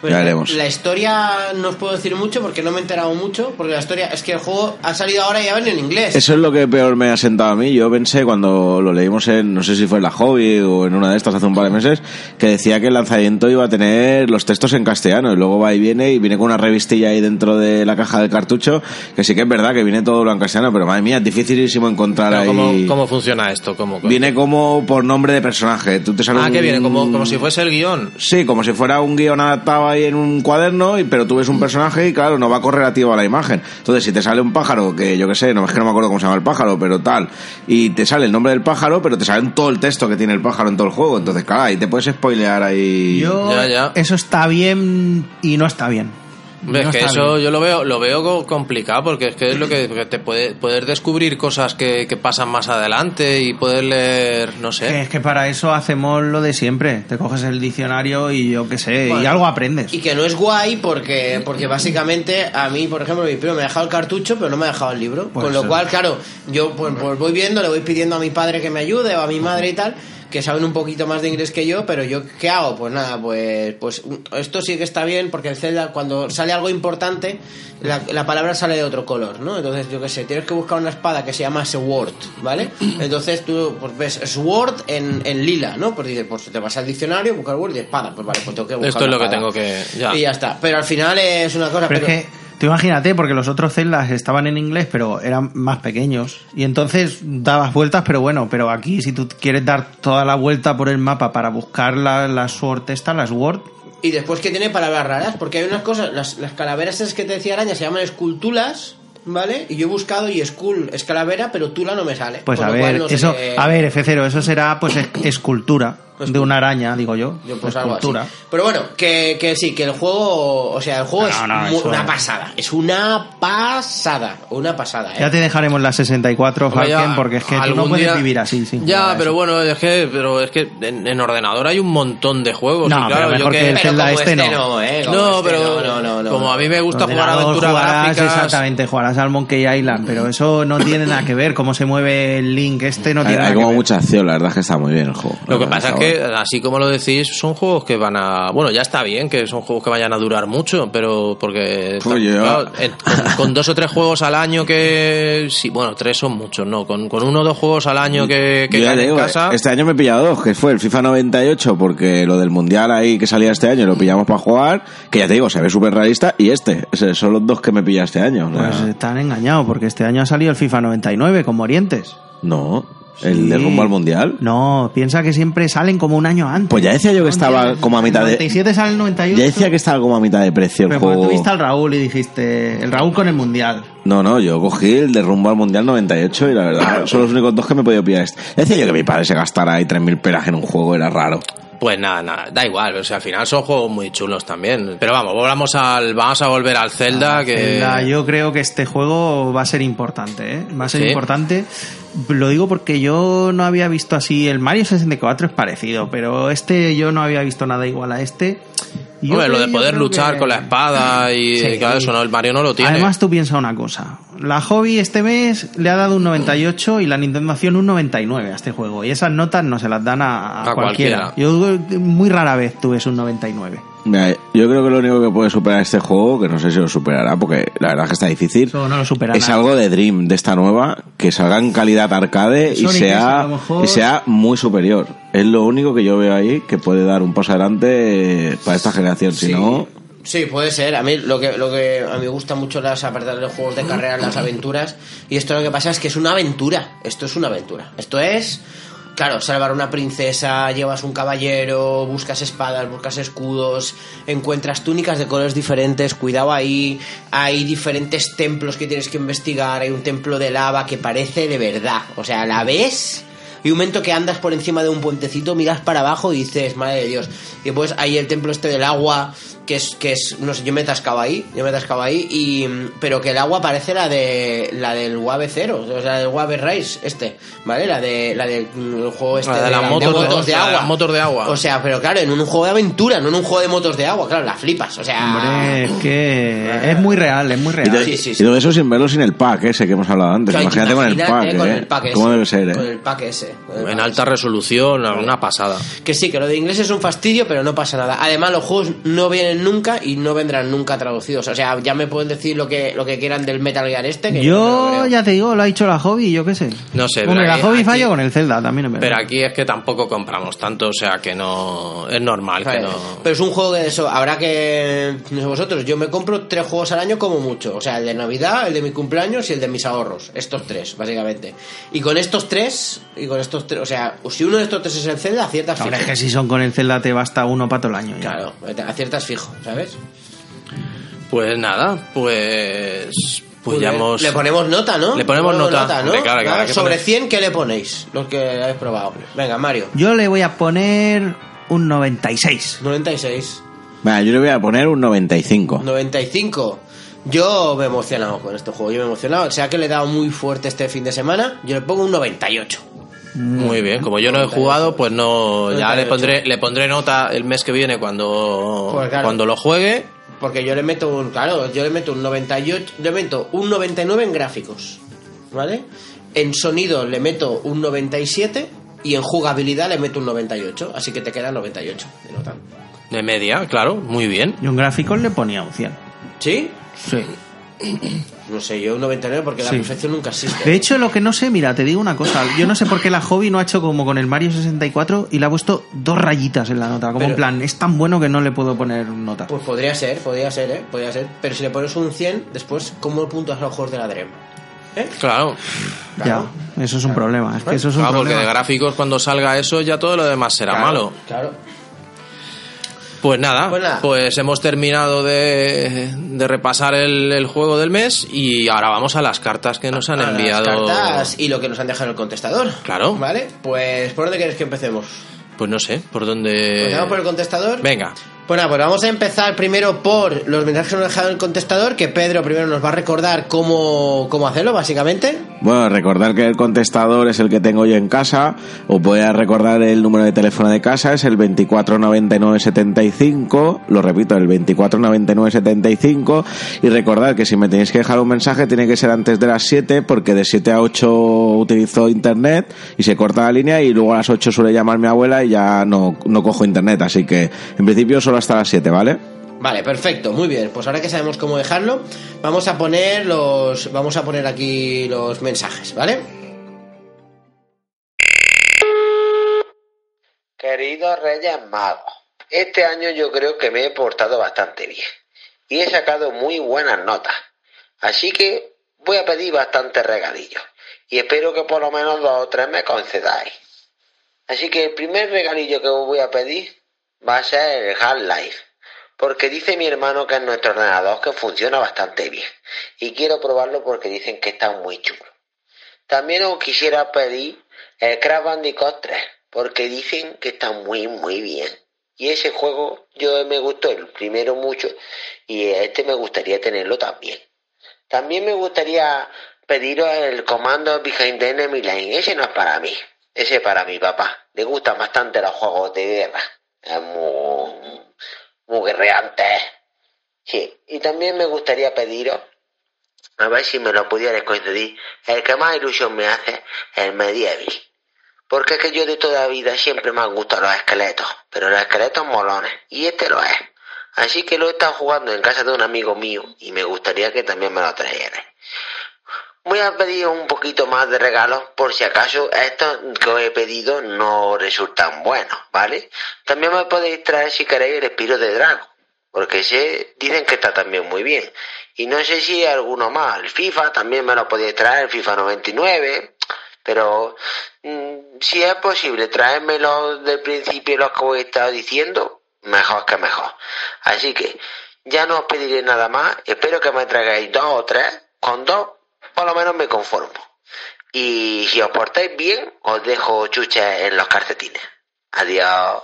Pues ya la- veremos. La historia no os puedo decir mucho porque no me he enterado mucho, porque la historia es que el juego ha salido ahora y ya venido en inglés. Eso es lo que peor me ha sentado a mí. Yo pensé cuando lo leímos en, no sé si fue en la Hobby o en una de estas hace un par de meses, que decía que el lanzamiento iba a tener los textos en castellano y luego va y viene y viene con una revistilla ahí dentro de la caja del cartucho, que sí que es verdad que viene todo lo en castellano, pero madre mía, es dificilísimo encontrar Pero ahí. ¿cómo, ¿Cómo funciona esto? ¿Cómo, Viene como por nombre de personaje. Tú te sale Ah, un- que viene como, como si fuese el guion. Sí, como si fuera un guion adaptado ahí en un cuaderno, y, pero tú ves un personaje y claro, no va correlativo a la imagen. Entonces, si te sale un pájaro, que yo que sé, no es que no me acuerdo cómo se llama el pájaro, pero tal, y te sale el nombre del pájaro, pero te sale todo el texto que tiene el pájaro en todo el juego. Entonces, claro, ahí te puedes spoilear ahí. Yo, Ya, ya. eso está bien y no está bien. No que está eso bien. yo lo veo lo veo co- complicado porque es que es lo que, que te puede poder descubrir cosas que, que pasan más adelante y poder leer no Que sé es que para eso hacemos lo de siempre. Te coges el diccionario y yo qué sé, y Bueno, algo aprendes. Y que no es guay porque, porque básicamente a mí, por ejemplo, mi primo me ha dejado el cartucho, pero no me ha dejado el libro. Pues Con lo cual, claro, yo pues, pues voy viendo, le voy pidiendo a mi padre que me ayude o a mi madre y tal, que saben un poquito más de inglés que yo, pero yo, ¿qué hago? Pues nada, pues, pues esto sí que está bien porque el Zelda, cuando sale algo importante, la, la palabra sale de otro color, ¿no? Entonces, yo qué sé, tienes que buscar una espada que se llama Sword, ¿vale? Entonces tú pues, ves Sword en, en lila, ¿no? Pues dices, pues te vas al diccionario, buscar Word y espada, pues vale, pues tengo que buscar esto es lo que tengo que ya Y ya está. Pero al final es una cosa. Pero es que, tú imagínate, porque los otros celdas estaban en inglés, pero eran más pequeños. Y entonces dabas vueltas, pero bueno, pero aquí si tú quieres dar toda la vuelta por el mapa para buscar la, la Sword esta, la Sword, Y después que tiene palabras raras, porque hay unas cosas, las, las calaveras esas que te decía araña se llaman escultulas, ¿vale? Y yo he buscado y skull es calavera, pero tula no me sale. pues a ver, no eso, a ver, F0, eso será pues es- escultura. De una araña, digo yo. Yo, pues algo así. Pero bueno, que, que sí, que el juego, o sea, el juego No, es no, mu- eso- una pasada. Es una pasada, una pasada, ¿eh? Ya te dejaremos la 64, Hombre, ya, Falken, porque es que tú no puedes día- vivir así. sin Ya, pero eso. bueno, es que, pero es que en, en ordenador hay un montón de juegos. No, y claro, pero yo mejor que el Zelda como este no. ¿eh? Como No, este pero no, no, no, como a mí me gusta jugar aventuras jugarás, gráficas. Exactamente, jugarás al Monkey Island, pero eso no tiene nada que ver. Cómo se mueve el link este no Hay, tiene hay nada como que ver. mucha acción, la verdad es que está muy bien el juego. Lo que pasa es verdad, que, así como lo decís, son juegos que van a. Bueno, ya está bien que son juegos que vayan a durar mucho, pero porque. Oye, claro, en- con, con dos o tres juegos al año que. Sí, bueno, tres son muchos, ¿no? Con, con uno o dos juegos al año que, que Yo ya te en digo, casa. Este año me he pillado dos, que fue el FIFA 98, porque lo del Mundial ahí que salía este año lo pillamos para jugar, que ya te digo, se ve súper realista, y este, son los dos que me pilla este año. o sea, Pues están engañados, porque este año ha salido el FIFA 99 con Morientes. no, el de rumbo al Mundial. No, piensa que siempre salen como un año antes. Pues ya decía yo que estaba como a mitad de... 97 sale el 98. Ya decía que estaba como a mitad de precio el Pero juego. tú viste al Raúl y dijiste, el Raúl con el Mundial. No, no, yo cogí el de rumbo al Mundial 98 y la verdad son los únicos dos que me he podido pillar este. Ya decía yo que mi padre se gastara ahí 3.000 pelas en un juego, era raro. Pues nada, nada, da igual, o sea, al final son juegos muy chulos también. Pero vamos, volvamos al, vamos a volver al Zelda, que... Zelda, yo creo que este juego va a ser importante, ¿eh? Va a ser Sí. importante. Lo digo porque yo no había visto así. El Mario 64 es parecido, pero este yo no había visto nada igual a este. Yo Hombre, lo de poder luchar que- con la espada y Sí. claro, eso no, el Mario no lo tiene. Además, tú piensas una cosa. La Hobby este mes le ha dado un 98 y la Nintendo Acción un 99 a este juego. Y esas notas no se las dan a, a A cualquiera. cualquiera. Yo muy rara vez tuve un 99. Mira, yo creo que lo único que puede superar este juego, que no sé si lo superará, porque la verdad es que está difícil, Eso no lo supera es nada. algo de Dream, de esta nueva, que salga en calidad arcade y Sonic es, sea, a lo mejor- y sea muy superior. Es lo único que yo veo ahí que puede dar un paso adelante para esta generación. Si no, Sí, puede ser. A mí lo que, lo que a mí me gusta mucho las apartadas de los juegos de carrera, las aventuras. Y esto lo que pasa es que es una aventura. Esto es una aventura. Esto es, claro, salvar una princesa, llevas un caballero, buscas espadas, buscas escudos, encuentras túnicas de colores diferentes, cuidado ahí. Hay diferentes templos que tienes que investigar. Hay un templo de lava que parece de verdad. O sea, la ves. Y un momento que andas por encima de un puentecito, miras para abajo y dices, madre de Dios. Y después hay el templo este del agua, que es, que es, no sé, yo me he atascado ahí, yo me he atascado ahí, y, pero que el agua parece la de la del Wave Zero, o sea, del Wave Race, este, ¿vale? La de la del mm, el juego este La de las motos de- la de agua. las motos de agua. O sea, pero claro, en un juego de aventura, no en un juego de motos de agua, claro, la flipas, o sea... Hombre, es que es muy real, es muy y, real. de- sí, sí, y todo eso sin verlo sin el pack ese que hemos hablado antes. Imagínate con el pack, con ¿eh? el pack ese. ¿Cómo debe ser, Con eh? el pack ese. En alta resolución, una pasada. Que sí, que lo de inglés es un fastidio, pero no pasa nada. Además, los juegos no vienen nunca y no vendrán nunca traducidos. O sea, ya me pueden decir lo que, lo que quieran del Metal Gear este. Que yo, no ya te digo, lo ha dicho la hobby y yo qué sé. No sé, Hombre, pero la hobby aquí- falló con el Zelda también. es verdad. Pero aquí es que tampoco compramos tanto, o sea que no. Es normal que no. Pero es un juego de eso. Habrá que. No sé vosotros, yo me compro tres juegos al año como mucho. O sea, el de Navidad, el de mi cumpleaños y el de mis ahorros. Estos tres, básicamente. Y con estos tres. Y con estos tres. O sea, si uno de estos tres es el Zelda, aciertas Hombre, es que si son con el Zelda te basta uno para todo el año. ya. Claro, aciertas fijo, ¿sabes? Pues nada, pues. Pues ya le- hemos. Le ponemos nota, ¿no? Le ponemos nota. ¿no? Hombre, claro, claro, Sobre poner- 100, ¿qué le ponéis? Los que habéis probado. Venga, Mario. Yo le voy a poner un 96. 96. Venga, yo le voy a poner un 95. 95. Yo me he emocionado con este juego. Yo me he emocionado. O sea que le he dado muy fuerte este fin de semana. Yo le pongo un 98. Muy bien, como yo no he jugado, pues no. Ya le 98. pondré, le pondré nota el mes que viene cuando, Pues claro. cuando lo juegue. Porque yo le meto un. Claro, yo le meto un 98. Le meto un 99 en gráficos. ¿Vale? En sonido le meto un 97. Y en jugabilidad le meto un 98. Así que te queda 98 de nota. De media, claro, muy bien. Yo en gráficos le ponía un 100. ¿Sí? Sí. No sé, yo un 99 porque la Sí. perfección nunca existe. De hecho, lo que no sé, mira, te digo una cosa. Yo no sé por qué la hobby no ha hecho como con el Mario 64 y le ha puesto dos rayitas en la nota. Como Pero- en plan, es tan bueno que no le puedo poner nota. Pues podría ser, podría ser, ¿eh? Podría ser. Pero si le pones un 100, después, ¿cómo puntuas a los juegos de la DREM? ¿Eh? Claro, Ya, eso es un problema. Es que eso es un Claro, porque de problema. gráficos cuando salga eso ya todo lo demás será Claro, malo. Claro. Pues nada, Pues nada. pues hemos terminado de, de repasar el, el juego del mes y ahora vamos a las cartas que nos han A las enviado. cartas y lo que nos han dejado en el contestador. Claro. ¿Vale? Pues, ¿por dónde quieres que empecemos? Pues no sé, ¿por dónde...? ¿Empezamos por el contestador? Venga. Bueno, pues vamos a empezar primero por los mensajes que nos ha dejado el contestador, que Pedro primero nos va a recordar cómo, cómo hacerlo, básicamente. Bueno, recordar que el contestador es el que tengo yo en casa. Os voy a recordar el número de teléfono de casa, es el 249975. Lo repito, el 249975. Y recordad que si me tenéis que dejar un mensaje, tiene que ser antes de las 7, porque de 7 a 8 utilizo internet y se corta la línea. Y luego a las 8 suele llamar mi abuela y ya no, no cojo internet. Así que en principio solo hasta las 7, ¿vale? Vale, perfecto, muy bien. Pues ahora que sabemos cómo dejarlo, vamos a poner los. Vamos a poner aquí los mensajes, ¿vale? Queridos Reyes Magos, este año yo creo que me he portado bastante bien y he sacado muy buenas notas. Así que voy a pedir bastantes regalillos y espero que por lo menos dos o tres me concedáis. Así que el primer regalillo que os voy a pedir va a ser el Half-Life, porque dice mi hermano que es nuestro ordenador que funciona bastante bien y quiero probarlo porque dicen que está muy chulo. También os quisiera pedir el Crash Bandicoot 3, porque dicen que está muy muy bien. Y ese juego yo me gustó el primero mucho y este me gustaría tenerlo también. También me gustaría pediros el comando Behind the Enemy Line. Ese no es para mí, ese es para mi papá. Le gustan bastante los juegos de guerra. Es muy, Sí, y también me gustaría pediros, a ver si me lo pudierais conceder, el que más ilusión me hace, el medieval. Porque es que yo de toda vida siempre me han gustado los esqueletos, pero los esqueletos molones, y este lo es. Así que lo he estado jugando en casa de un amigo mío y me gustaría que también me lo trajerais. Voy a pedir un poquito más de regalos por si acaso estos que os he pedido no resultan buenos, ¿vale? También me podéis traer si queréis el Espiro de Drago, porque sé, dicen que está también muy bien. Y no sé si alguno más, el FIFA también me lo podéis traer, el FIFA 99, pero mmm, si es posible traérmelo del principio los que os he estado diciendo, mejor que mejor. Así que ya no os pediré nada más, espero que me traigáis dos o tres, con dos lo menos me conformo. Y si os portáis bien, os dejo chuches en los calcetines. Adiós.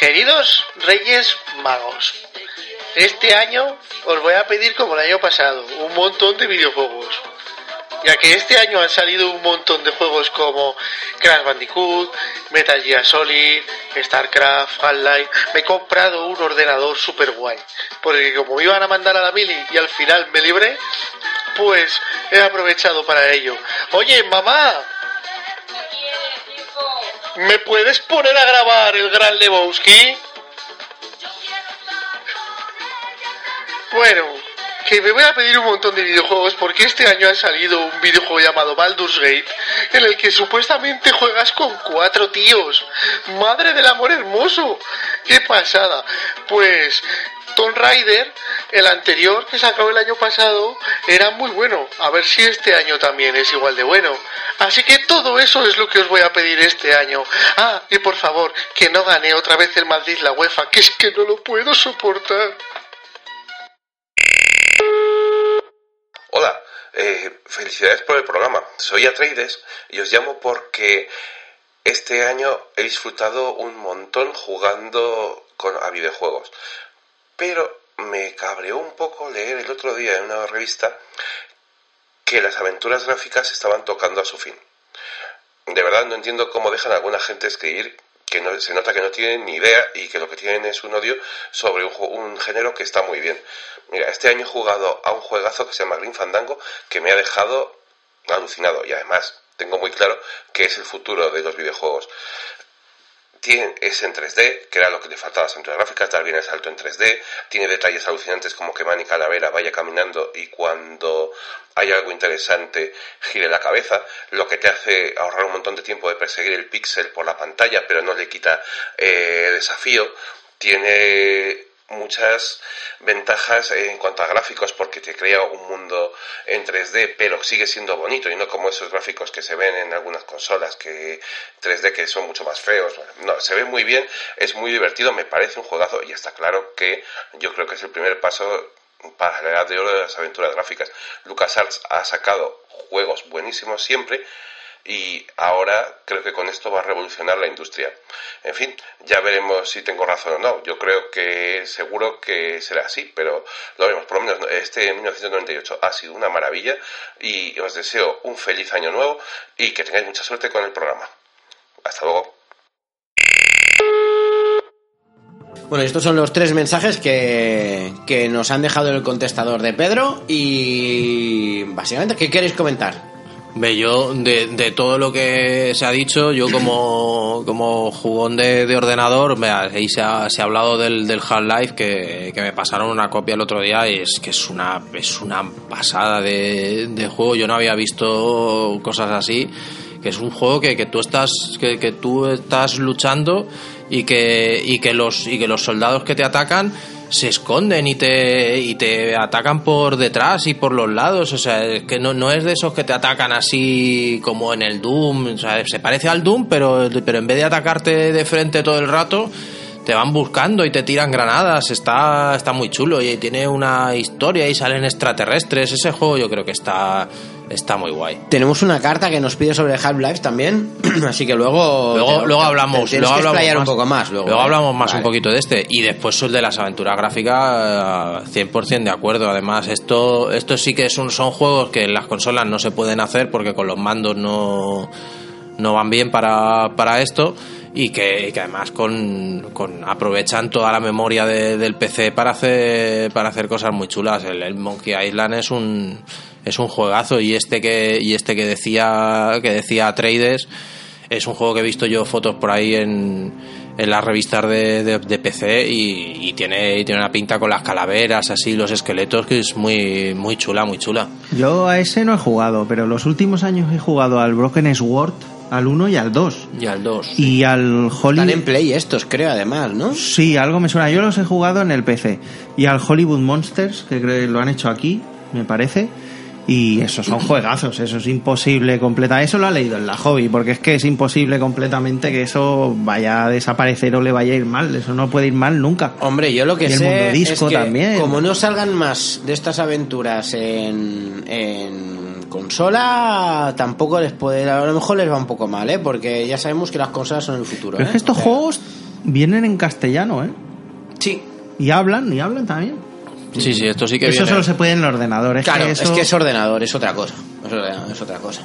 Queridos Reyes Magos, este año os voy a pedir como el año pasado, un montón de videojuegos. Ya que este año han salido un montón de juegos como Crash Bandicoot, Metal Gear Solid, StarCraft, Half-Life. Me he comprado un ordenador super guay. Porque como me iban a mandar a la mili y al final me libré, pues he aprovechado para ello. Oye, mamá, ¿me puedes poner a grabar el Gran Lebowski? Bueno, que me voy a pedir un montón de videojuegos porque este año ha salido un videojuego llamado Baldur's Gate en el que supuestamente juegas con cuatro tíos. Madre del amor hermoso. Qué pasada. Pues Tomb Raider, el anterior que sacó el año pasado, era muy bueno. A ver si este año también es igual de bueno. Así que todo eso es lo que os voy a pedir este año. Ah, y por favor, que no gane otra vez el Madrid la UEFA, que es que no lo puedo soportar. Hola, eh, felicidades por el programa. Soy Atreides y os llamo porque este año he disfrutado un montón jugando con, a videojuegos. Pero me cabreó un poco leer el otro día en una revista que las aventuras gráficas estaban tocando a su fin. De verdad no entiendo cómo dejan a alguna gente escribir que no, se nota que no tienen ni idea y que lo que tienen es un odio sobre un, un, género que está muy bien. Mira, este año he jugado a un juegazo que se llama Green Fandango que me ha dejado alucinado y además tengo muy claro que es el futuro de los videojuegos. Tiene, es en 3D, que era lo que le faltaba a las aventuras gráficas, dar bien el salto en 3D, tiene detalles alucinantes como que Manny Calavera vaya caminando y cuando hay algo interesante gire la cabeza, lo que te hace ahorrar un montón de tiempo de perseguir el píxel por la pantalla, pero no le quita eh, desafío. Tiene muchas ventajas en cuanto a gráficos porque te crea un mundo en 3D pero sigue siendo bonito y no como esos gráficos que se ven en algunas consolas que 3D que son mucho más feos no, se ve muy bien, es muy divertido me parece un juegazo y está claro que yo creo que es el primer paso para la edad de oro de las aventuras gráficas. LucasArts ha sacado juegos buenísimos siempre y ahora creo que con esto va a revolucionar la industria. En fin, ya veremos si tengo razón o no. Yo creo que seguro que será así, pero lo veremos. Por lo menos este 1998 ha sido una maravilla y os deseo un feliz año nuevo y que tengáis mucha suerte con el programa. Hasta luego. Bueno, estos son los tres mensajes que, que nos han dejado el contestador de Pedro y básicamente, ¿qué queréis comentar? Ve, yo, de, de, todo lo que se ha dicho, yo como, como jugón de, de ordenador, vea, ahí se ha, se ha hablado del, del Half-Life, que, que, me pasaron una copia el otro día y es que es una, es una pasada de, de juego. Yo no había visto cosas así, que es un juego que, que tú estás, que, que tú estás luchando y que, y que los, y que los soldados que te atacan se esconden y te, y te atacan por detrás y por los lados. O sea, que no, no es de esos que te atacan así como en el Doom. O sea, se parece al Doom, pero, pero en vez de atacarte de frente todo el rato, te van buscando y te tiran granadas. Está, está muy chulo y tiene una historia y salen extraterrestres. Ese juego yo creo que está, está muy guay. Tenemos una carta que nos pide sobre Half-Life también, así que luego luego, luego hablamos, luego hablamos más, un poco más. Luego, luego ¿eh? hablamos más Vale. un poquito de este y después el de las aventuras gráficas 100% de acuerdo. Además esto esto sí que son, son juegos que en las consolas no se pueden hacer porque con los mandos no no van bien para, para esto y que, que además con, con, aprovechan toda la memoria de, del PC para hacer para hacer cosas muy chulas el, el, Monkey Island es un es un juegazo y este que y este que decía que decía Trades es un juego que he visto yo fotos por ahí en, en las revistas de, de, de PC y, y, tiene y tiene una pinta con las calaveras así los esqueletos que es muy muy chula muy chula yo a ese no he jugado pero los últimos años he jugado al Broken Sword al 1 y al 2. Y al 2. Y al Hollywood. Están en Play estos, creo, además, ¿no? Sí, algo me suena. Yo los he jugado en el PC. Y al Hollywood Monsters, que lo han hecho aquí, me parece. Y esos son juegazos, eso es imposible completar. Eso lo ha leído en la hobby, porque es que es imposible completamente que eso vaya a desaparecer o le vaya a ir mal. Eso no puede ir mal nunca. Hombre, yo lo que y el sé mundo disco es que también. como no salgan más de estas aventuras en, en consola tampoco les puede a lo mejor les va un poco mal eh porque ya sabemos que las consolas son el futuro pero ¿eh? es que estos o sea, juegos vienen en castellano eh sí y hablan y hablan también sí sí esto sí que eso viene. solo se puede en el ordenador es claro que eso... es que es ordenador es otra cosa es otra, es otra cosa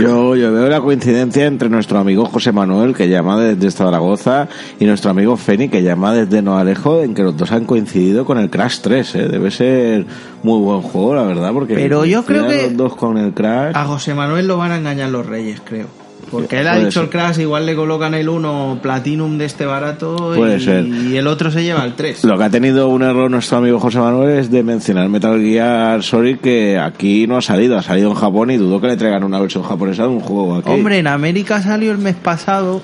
yo, yo veo la coincidencia entre nuestro amigo José Manuel, que llama desde Zaragoza, y nuestro amigo Feni, que llama desde No Alejo, en que los dos han coincidido con el Crash 3. ¿eh? Debe ser muy buen juego, la verdad, porque Pero yo creo que los dos con el Crash. a José Manuel lo van a engañar los reyes, creo. Porque él ha dicho ser. el Crash, igual le colocan el 1 Platinum de este barato Puede y, ser. y el otro se lleva el 3. Lo que ha tenido un error nuestro amigo José Manuel es de mencionar Metal Gear Solid que aquí no ha salido, ha salido en Japón y dudo que le traigan una versión japonesa de un juego aquí. Hombre, en América salió el mes pasado.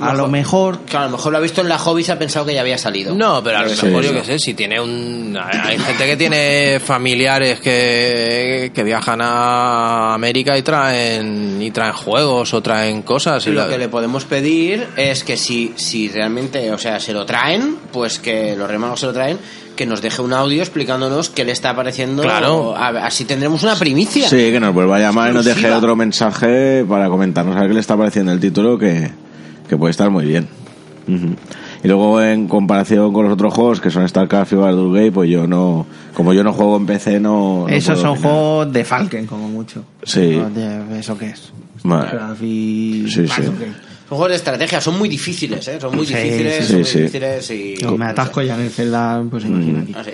A lo mejor. claro a lo mejor lo ha visto en la hobby y se ha pensado que ya había salido No, pero a lo Sí, mejor sí. yo qué sé, si tiene un... Hay gente que tiene familiares que, que viajan a América y traen y traen juegos o traen cosas. Y lo la- que le podemos pedir es que si, si realmente, o sea, se lo traen, pues que los remagos se lo traen, que nos deje un audio explicándonos qué le está pareciendo. Claro. A- así tendremos una primicia. Sí, que nos vuelva a llamar y nos deje otro mensaje para comentarnos a ver qué le está pareciendo el título que, que puede estar muy bien. Y luego en comparación con los otros juegos que son StarCraft y Baldur's Gate, pues yo no, como yo no juego en PC, no. no Esos son opinar. juegos de Falken, como mucho. Sí. ¿Eso qué es? Vale. Starcraft y- Sí, sí. Baldur's Gate. Son juegos de estrategia, son muy difíciles, ¿eh? Son muy Sí, difíciles, sí, son muy sí. difíciles y... Yo me atasco ya en el Zelda, pues imagínate. Así.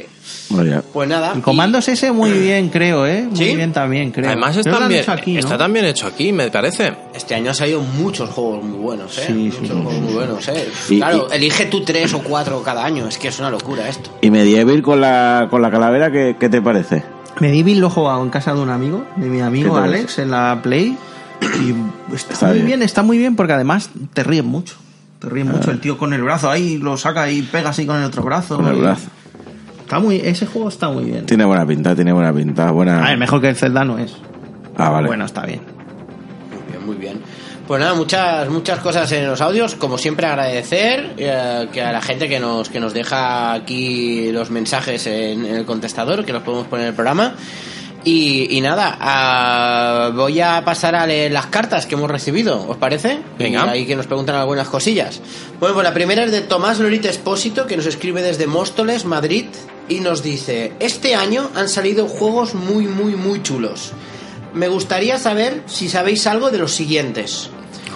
Vaya. Pues nada. El Comandos ese muy bien, creo, ¿eh? Muy ¿Sí? bien también, creo. Además Creo está, han bien, hecho aquí, ¿no? está también hecho aquí, me parece. Este año han salido muchos juegos muy buenos, ¿eh? Sí, muchos sí, juegos sí, muy buenos, ¿eh? Y- claro, y- elige tú tres o cuatro cada año, es que es una locura esto. Y Medieval con la, con la calavera, ¿qué, qué te parece? Medieval lo he jugado en casa de un amigo, de mi amigo ¿Qué tal Alex, en la Play. Y está, Está muy bien. bien. está muy bien porque además te ríes mucho. Te ríes mucho el tío con el brazo ahí, lo saca y pega así con el otro brazo. Con el brazo. Está muy, ese juego está muy bien. Tiene buena pinta, tiene buena pinta. Buena... A ver, mejor que el Zelda no es. Ah, vale. Bueno, está bien. Muy bien, muy bien. Pues nada, muchas muchas cosas en los audios. Como siempre, agradecer eh, que a la gente que nos que nos deja aquí los mensajes en, en el contestador, que los podemos poner en el programa. Y, y nada, ah, voy a pasar a leer las cartas que hemos recibido, ¿os parece? Venga. Y ahí que nos preguntan algunas cosillas. Bueno, pues la primera es de Tomás Lorita Espósito, que nos escribe desde Móstoles, Madrid, y nos dice: Este año han salido juegos muy, muy, muy chulos. Me gustaría saber si sabéis algo de los siguientes.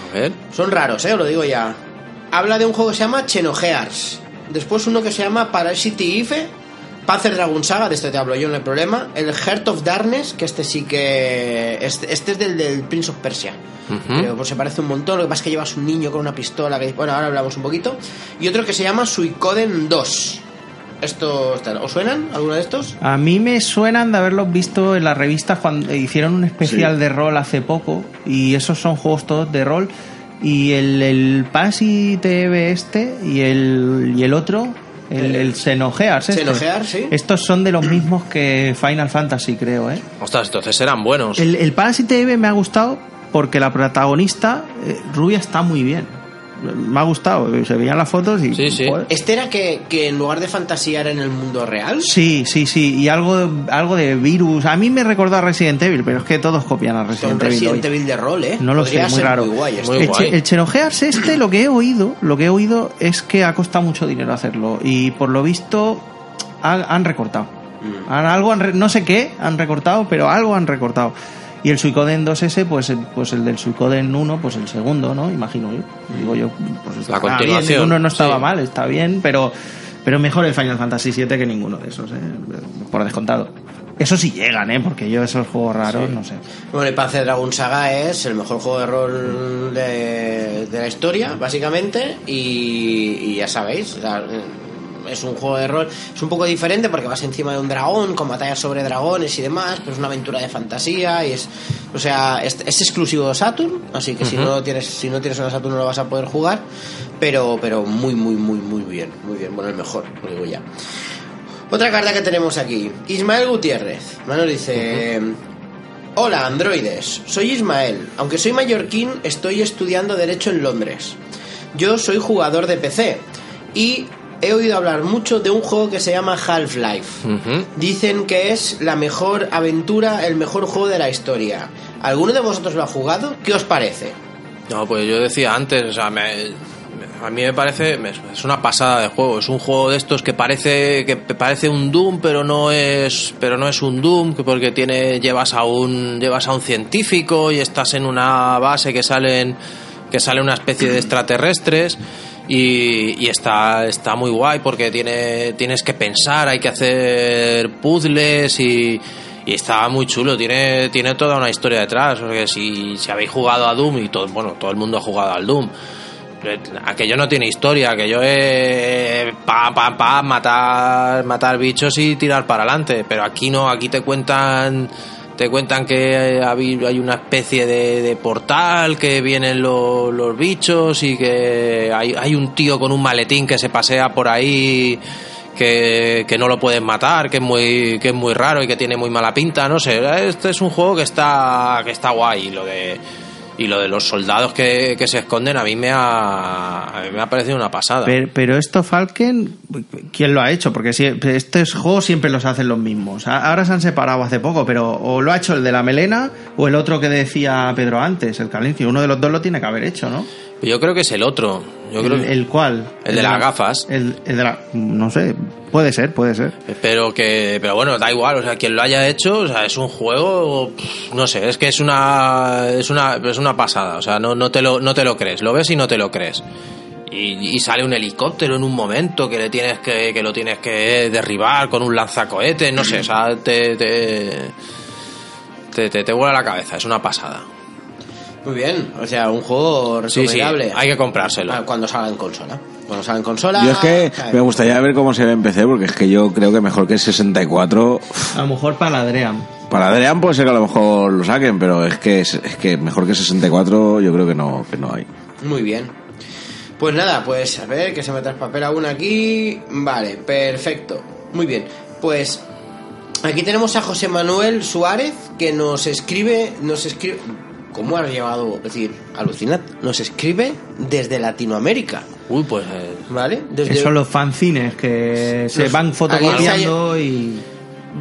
A ver. Son raros, ¿eh? Os lo digo ya. Habla de un juego que se llama Xenogears. Después uno que se llama Parasite Eve. Panzer Dragon Saga, de este te hablo yo, no hay problema. El Heart of Darkness, que este sí que... Este, este es del, del Prince of Persia. Pero pues, se parece un montón. Lo que pasa es que llevas un niño con una pistola. Que, bueno, ahora hablamos un poquito. Y otro que se llama Suicoden 2. Esto, está- ¿Os suenan alguno de estos? A mí me suenan de haberlos visto en las revistas cuando hicieron un especial Sí. de rol hace poco y esos son juegos todos de rol y el, el Pasi TV este y el, y el otro, el, el Xenogears este. Xenogears, sí. Estos son de los mismos que Final Fantasy creo, ¿eh? Ostras, entonces eran buenos. El, el Parasite Eve me ha gustado porque la protagonista, eh, Rubia, está muy bien. Me ha gustado, se veían las fotos y... Sí, sí. ¿Este era que, que en lugar de fantasía era en el mundo real? Sí, sí, sí, y algo, algo de virus. A mí me recordó a Resident Evil, pero es que todos copian a Resident Evil. Resident. Evil de rol, ¿eh? No lo Podría sé, muy raro. Muy guay. Muy el, guay. El Xenogears este, lo que he oído, lo que he oído es que ha costado mucho dinero hacerlo y por lo visto han, han recortado. Mm. Han- algo han no sé qué han recortado, pero algo han recortado. Y el Suicoden 2S, pues el, pues el del Suicoden 1, pues el segundo, ¿no? Imagino yo. Digo yo, pues está continuación, bien. El uno no estaba sí. mal, está bien, pero, pero mejor el Final Fantasy VII que ninguno de esos, ¿eh? Por descontado. Eso sí llegan, ¿eh? Porque yo esos juegos raros, no sé. Bueno, el Panzer Dragon Saga es el mejor juego de rol de, de la historia, básicamente, y, y ya sabéis, o sea, es un juego de rol, es un poco diferente porque vas encima de un dragón, con batallas sobre dragones y demás, pero es una aventura de fantasía y es, o sea, es, es exclusivo de Saturn, así que si no tienes, si no tienes una Saturn no lo vas a poder jugar, pero, pero muy, muy, muy, muy bien, muy bien, bueno, el mejor, lo digo ya. Otra carta que tenemos aquí, Ismael Gutiérrez, Manuel dice... Hola, androides. Soy Ismael. Aunque soy mallorquín, estoy estudiando Derecho en Londres. Yo soy jugador de PC y he oído hablar mucho de un juego que se llama Half-Life. Dicen que es la mejor aventura, el mejor juego de la historia. ¿Alguno de vosotros lo ha jugado? ¿Qué os parece? No, pues yo decía antes, o sea, me- a mí me parece, es una pasada de juego. Es un juego de estos que parece que parece un Doom, pero no es, pero no es un Doom, que porque tiene llevas a un llevas a un científico y estás en una base que salen que sale una especie de extraterrestres. Y, está, está muy guay porque tiene, tienes que pensar, hay que hacer puzzles y, y está muy chulo, tiene, tiene toda una historia detrás. Porque si, si habéis jugado a Doom y todo, bueno, todo el mundo ha jugado al Doom, aquello no tiene historia, aquello es pa, pa, pa, matar, matar bichos y tirar para adelante. Pero aquí no, aquí te cuentan te cuentan que hay hay una especie de, de portal que vienen lo- los bichos y que hay, un tío con un maletín que se pasea por ahí que, que no lo pueden matar, que es muy que es muy raro y que tiene muy mala pinta, no sé, este es un juego que está que está guay lo de y lo de los soldados que, que se esconden a mí me ha a mí me ha parecido una pasada. Pero, pero esto, Falken, ¿quién lo ha hecho? Porque si, estos juegos siempre los hacen los mismos. Ahora se han separado hace poco, pero o lo ha hecho el de la melena o el otro que decía Pedro antes, el Kalinski. Uno de los dos lo tiene que haber hecho, ¿no? Yo creo que es el otro. Yo creo el, que- el de las gafas. El, el de la. No sé, puede ser, puede ser. Pero que, pero bueno, da igual, o sea, quien lo haya hecho, o sea, es un juego, no sé, es que es una, es una, es una pasada, o sea, no, no te lo, no te lo crees, lo ves y no te lo crees. Y, y sale un helicóptero en un momento que le tienes que, que lo tienes que derribar con un lanzacohetes, no sé, o sea, te, te, te, te, te vuela la cabeza, es una pasada. Muy bien, o sea, un juego Sí, sí, recomendable. hay que comprárselo. Ah, Cuando salga en consola. Cuando salga en consola. Yo es que cae. me gustaría ver cómo se ve en PC, porque es que yo creo que mejor que el 64. A lo mejor para Adrián. Para Adrián puede ser que a lo mejor lo saquen, pero es que es, es que mejor que 64 yo creo que no, que no hay. Muy bien. Pues nada, pues a ver que se me traspapela una aquí. Vale, perfecto. Muy bien. Pues aquí tenemos a José Manuel Suárez que nos escribe, nos escribe ¿Cómo ha llevado? Es decir, alucinad, nos escribe desde Latinoamérica. Uy, pues. eh, ¿Vale? Desde Que son los fanzines que se van fotocopiando y...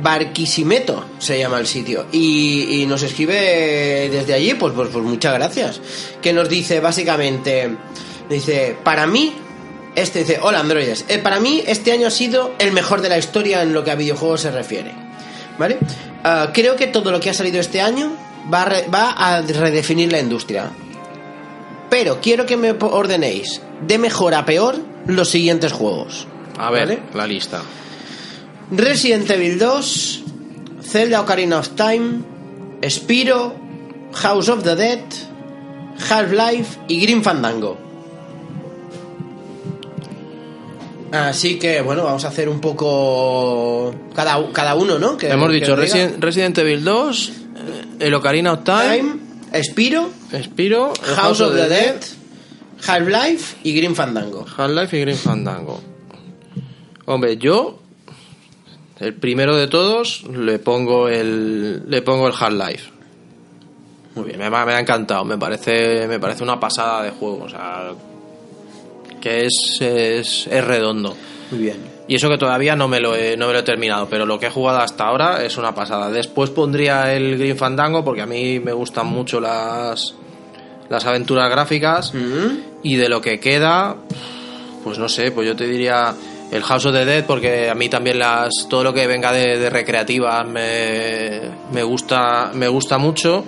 Barquisimeto se llama el sitio. Y, y nos escribe desde allí, pues, pues, pues muchas gracias. Que nos dice básicamente, dice, para mí, este dice, hola androides, eh, para mí este año ha sido el mejor de la historia en lo que a videojuegos se refiere. ¿Vale? Ah, creo que todo lo que ha salido este año va a, re- va a redefinir la industria. Pero quiero que me ordenéis de mejor a peor los siguientes juegos. a ver, ¿Vale? la lista. Resident Evil 2, Zelda Ocarina of Time, Spiro, House of the Dead, Half-Life y Grim Fandango. Así que bueno, vamos a hacer un poco cada, cada uno, ¿no? Que- Hemos dicho. Resident, Resident Evil 2, eh, el Ocarina of Time, Time, Spiro, Spiro, el House of the Dead, Half-Life y Grim Fandango. Half-Life y Grim Fandango. Hombre, yo el primero de todos le pongo el le pongo el Half-Life. Muy bien, me, ha- me ha encantado, me parece me parece una pasada de juego, o sea, que es, es, es redondo. Muy bien. Y eso que todavía no me, lo he, no me lo he terminado, pero lo que he jugado hasta ahora es una pasada. Después pondría el Green Fandango porque a mí me gustan mucho las, las aventuras gráficas. Y de lo que queda, pues no sé, pues yo te diría el House of the Dead porque a mí también las todo lo que venga de, de recreativas me, me gusta me gusta mucho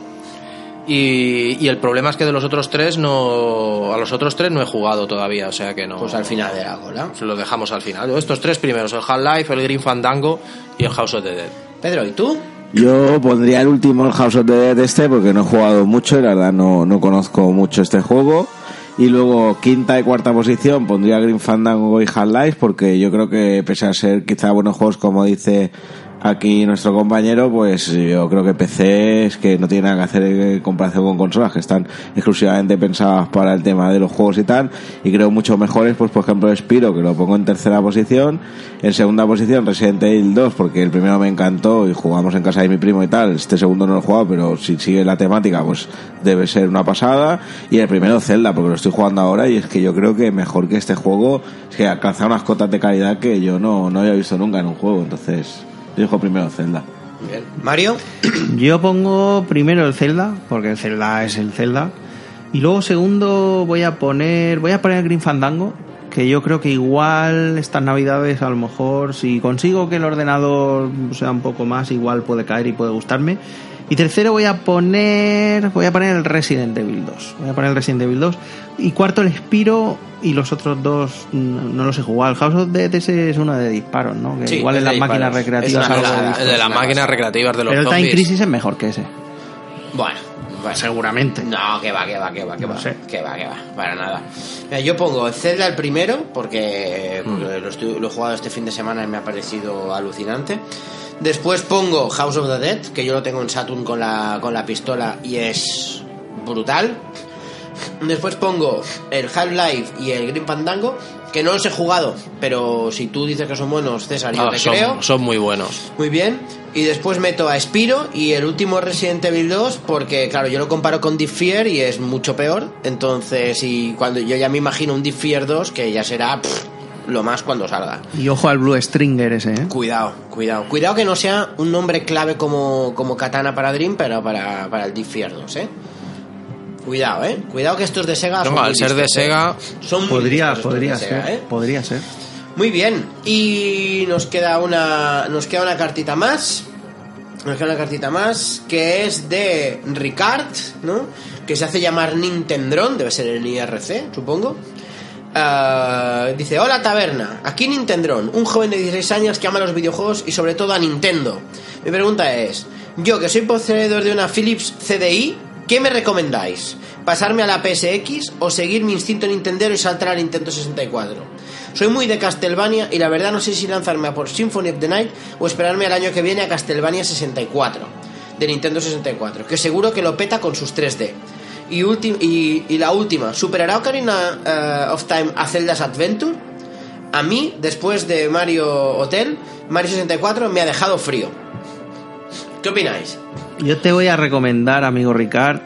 y, y el problema es que de los otros tres no a los otros tres no he jugado todavía o sea que no Pues al final de la cola. lo dejamos al final. Estos tres primeros, el Half-Life, el Green Fandango y el House of the Dead. Pedro, ¿y tú? Yo pondría el último, el House of the Dead este, porque no he jugado mucho y la verdad no, no conozco mucho este juego. Y luego, quinta y cuarta posición, pondría Green Fandango y Half-Life, porque yo creo que pese a ser quizá buenos juegos, como dice aquí nuestro compañero, pues yo creo que PC es que no tiene nada que hacer en comparación con consolas, que están exclusivamente pensadas para el tema de los juegos y tal, y creo mucho mejores, pues por ejemplo Spiro, que lo pongo en tercera posición, en segunda posición Resident Evil 2, porque el primero me encantó y jugamos en casa de mi primo y tal, este segundo no lo he jugado, pero si sigue la temática, pues debe ser una pasada, y el primero Zelda, porque lo estoy jugando ahora y es que yo creo que mejor que este juego, es que alcanza unas cotas de calidad que yo no, no había visto nunca en un juego, entonces yo primero Zelda. Bien. Mario. Yo pongo primero el Zelda, porque el Zelda es el Zelda. Y luego segundo voy a poner. Voy a poner el Green Fandango. Que yo creo que igual estas navidades, a lo mejor, si consigo que el ordenador sea un poco más, igual puede caer y puede gustarme. Y tercero voy a poner. Voy a poner el Resident Evil 2. Voy a poner el Resident Evil 2. Y cuarto el Spiro. Y los otros dos no, no los he jugado. El House of Dead ese es uno de disparos, ¿no? Que Sí, igual es en de las máquinas disparos. recreativas Es una algo cagada. de- las máquinas cosa. recreativas de los Pero el Time. Crisis es mejor que ese. Bueno, bueno. Seguramente. No, que va, que va, que va, que No va. sé. Que va, que va. Para nada. Mira, yo pongo Zelda el primero porque, Mm. porque lo, estoy- lo he jugado este fin de semana y me ha parecido alucinante. Después pongo House of the Dead, que yo lo tengo en Saturn con la, con la pistola y es brutal. Después pongo el Half-Life y el Green Fandango, que no los he jugado, pero si tú dices que son buenos, César, yo Ah, te son, creo. son muy buenos. Muy bien. Y después meto a Spiro y el último Resident Evil 2 porque, claro, yo lo comparo con Deep Fear y es mucho peor. Entonces, y cuando yo ya me imagino un Deep Fear 2 que ya será pff, lo más cuando salga. Y ojo al Blue Stringer ese, ¿eh? Cuidado, cuidado. Cuidado que no sea un nombre clave como, como Katana para Dream, pero para, para el Deep Fear 2, ¿eh? Cuidado, ¿eh? Cuidado que estos de Sega son No, al ser de ¿eh? Sega, Son muy Podría, podría de Sega, ser. ¿eh? Podría ser. Muy bien, y nos queda una nos queda una cartita más. Nos queda una cartita más que es de Ricard, ¿no? Que se hace llamar Nintendron, debe ser el IRC, supongo. Ah, dice, hola taberna, aquí Nintendron, un joven de 16 años que ama los videojuegos y sobre todo a Nintendo. Mi pregunta es, yo que soy poseedor de una Philips CDI, ¿qué me recomendáis? ¿Pasarme a la PSX o seguir mi instinto Nintendero y saltar a Nintendo 64? Soy muy de Castlevania y la verdad no sé si lanzarme a por Symphony of the Night o esperarme al año que viene a Castlevania 64 de Nintendo 64, que seguro que lo peta con sus 3D. Y, y, y la última, ¿superará Ocarina eh, of Time a Zelda's Adventure? A mí, después de Mario Hotel, Mario 64 me ha dejado frío. ¿Qué opináis? Yo te voy a recomendar, amigo Ricard,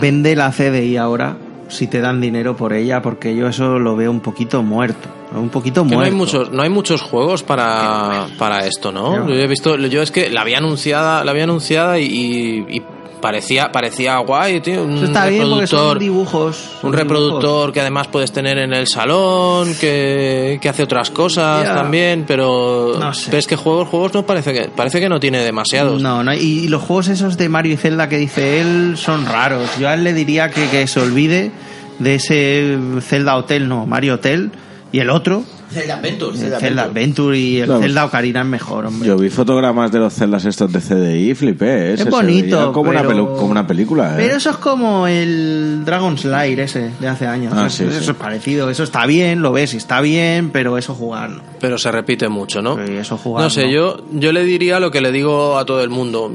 vende la CDI ahora si te dan dinero por ella, porque yo eso lo veo un poquito muerto. Un poquito Que muerto. no hay muchos, no hay muchos juegos para, para esto, ¿no? No. Yo he visto, yo es que la había anunciada, la había anunciada y, y- y parecía, parecía guay, tío. Un Eso está bien porque son reproductor, dibujos. son un dibujos. reproductor que además puedes tener en el salón, que, que hace otras cosas también, pero No sé. ves que juegos, juegos no parece que, parece que no tiene demasiados. No, no, y, y los juegos esos de Mario y Zelda que dice él son raros. Yo a él le diría que, que se olvide de ese Zelda Hotel, no, Mario Hotel, y el otro, Zelda Adventure, el Zelda Zelda Adventure. Y el. Zelda Ocarina es mejor, hombre. Yo vi fotogramas de los celdas estos de CDI y flipé. ¿eh? Es bonito, como, una pero- como una película. ¿eh? Pero eso es como el Dragon's Lair ese de hace años. Ah, eso, sí, eso sí. es parecido. Eso está bien, lo ves y está bien, pero eso jugar no. Pero se repite mucho, ¿no? Sí, eso jugar No sé, no. yo, yo le diría lo que le digo a todo el mundo.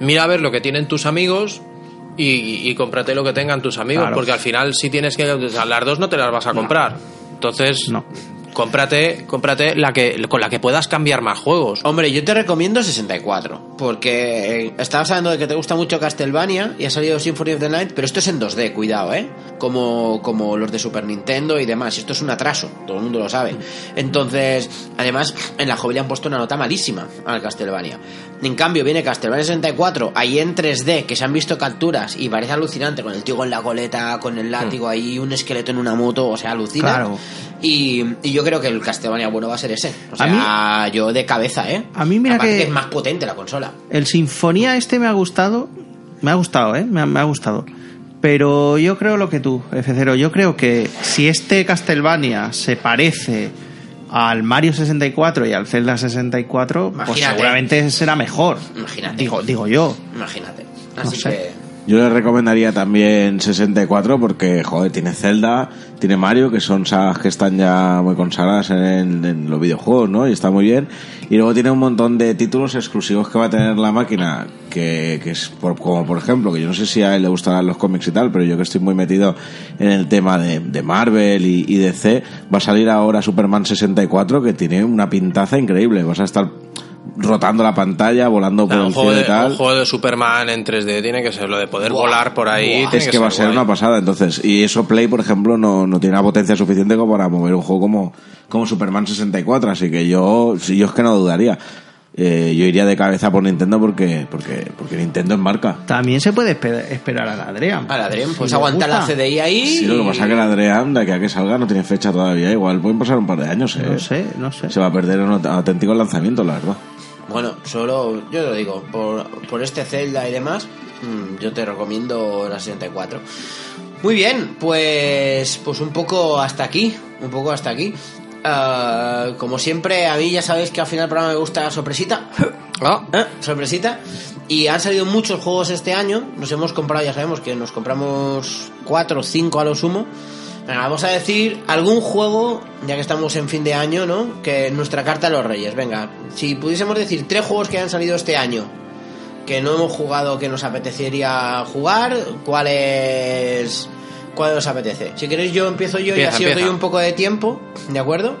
Mira a ver lo que tienen tus amigos y, y cómprate lo que tengan tus amigos, Claro. porque al final si tienes que... o sea, las dos no te las vas a comprar. Entonces, No. Cómprate, cómprate la que, con la que puedas cambiar más juegos. Hombre, yo te recomiendo 64, porque estabas hablando de que te gusta mucho Castlevania y ha salido Symphony of the Night, pero esto es en 2D, cuidado, ¿eh? Como, como los de Super Nintendo y demás, esto es un atraso, todo el mundo lo sabe. Entonces, además, en la joven le han puesto una nota malísima al Castlevania. En cambio, viene Castlevania 64, ahí en 3D, que se han visto capturas y parece alucinante, con el tío con la coleta, con el látigo ahí, un esqueleto en una moto, o sea, alucina. Claro. Y, y yo creo que el Castlevania bueno va a ser ese. O A sea, yo de cabeza, ¿eh? A mí mira que- es más potente la consola. El Sinfonía este me ha gustado. Me ha gustado, ¿eh? Me ha, me ha gustado. Pero yo creo lo que tú, F0. Yo creo que si este Castlevania se parece al Mario 64 y al Zelda 64, pues Imagínate. seguramente será mejor. Imagínate. Digo, digo yo. Imagínate. No Así sé. que. Yo le recomendaría también 64 porque, joder, tiene Zelda, tiene Mario, que son sagas que están ya muy consagradas en, en los videojuegos, ¿no? Y está muy bien. Y luego tiene un montón de títulos exclusivos que va a tener la máquina, que, que es por- como por ejemplo, que yo no sé si a él le gustarán los cómics y tal, pero yo que estoy muy metido en el tema de, de Marvel y, y DC, va a salir ahora Superman 64 que tiene una pintaza increíble. Vas a estar rotando la pantalla, volando por un, el juego cielo de, y tal. un juego de Superman en 3D tiene que ser lo de poder volar por ahí. Es que, va a ser guay. una pasada, entonces. Y eso Play, por ejemplo, no, no tiene la potencia suficiente como para mover un juego como, como Superman 64, así que yo, si yo es que no dudaría. Eh, yo iría de cabeza por Nintendo porque, porque, porque Nintendo es marca. También se puede espe- esperar al Adrián. Al Adrián, pues Si aguanta la. CDI ahí. Sí, lo que pasa es que el Adrián, de aquí a que salga, no tiene fecha todavía. Igual pueden pasar un par de años, ¿eh? No sé, no sé. Se va a perder un aut- auténtico lanzamiento, la verdad. Bueno, solo, yo lo digo, por, por este Zelda y demás, mm, yo te recomiendo la 64. Muy bien, pues, pues un poco hasta aquí, un poco hasta aquí. Ah, como siempre, a mí ya sabéis que al final del programa me gusta la sorpresita. Ah, ¿Eh? Sorpresita. Y han salido muchos juegos este año. Nos hemos comprado, ya sabemos que nos compramos cuatro o cinco a lo sumo. Venga, vamos a decir algún juego, ya que estamos en fin de año, ¿no? Que nuestra carta de los reyes. Venga, si pudiésemos decir tres juegos que han salido este año que no hemos jugado, que nos apetecería jugar, ¿cuáles cuál os apetece? Si queréis yo empiezo yo y Empieza, así os doy empieza. un poco de tiempo, ¿de acuerdo?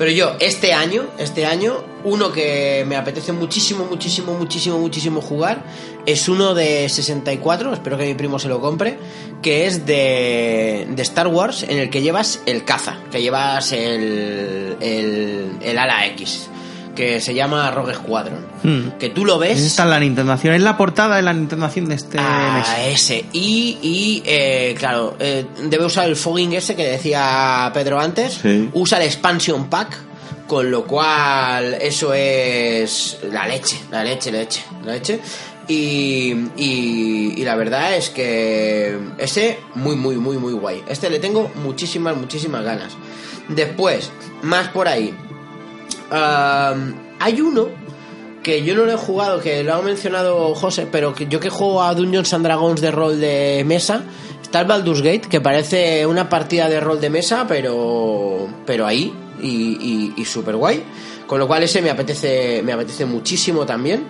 Pero yo, este año, este año, uno que me apetece muchísimo, muchísimo, muchísimo, muchísimo jugar es uno de 64, espero que mi primo se lo compre, que es de, de Star Wars, en el que llevas el caza, que llevas el, el, el ala X, que se llama Rogue Squadron. Hmm. Que tú lo ves... Está en la Nintendación, es la portada de la Nintendación de este Ah, mes. ese. Y, y eh, claro, eh, debe usar el fogging ese que decía Pedro antes. Sí. Usa el expansion pack. Con lo cual, eso es la leche, la leche, la leche, la leche. Y, y, y la verdad es que ese, muy, muy, muy, muy guay. Este le tengo muchísimas, muchísimas ganas. Después, más por ahí. Hay uno que yo no lo he jugado, que lo ha mencionado José, pero que yo que juego a Dungeons and Dragons de rol de mesa, está el Baldur's Gate, que parece una partida de rol de mesa, pero pero ahí y, y, y súper guay. Con lo cual ese me apetece, me apetece muchísimo también.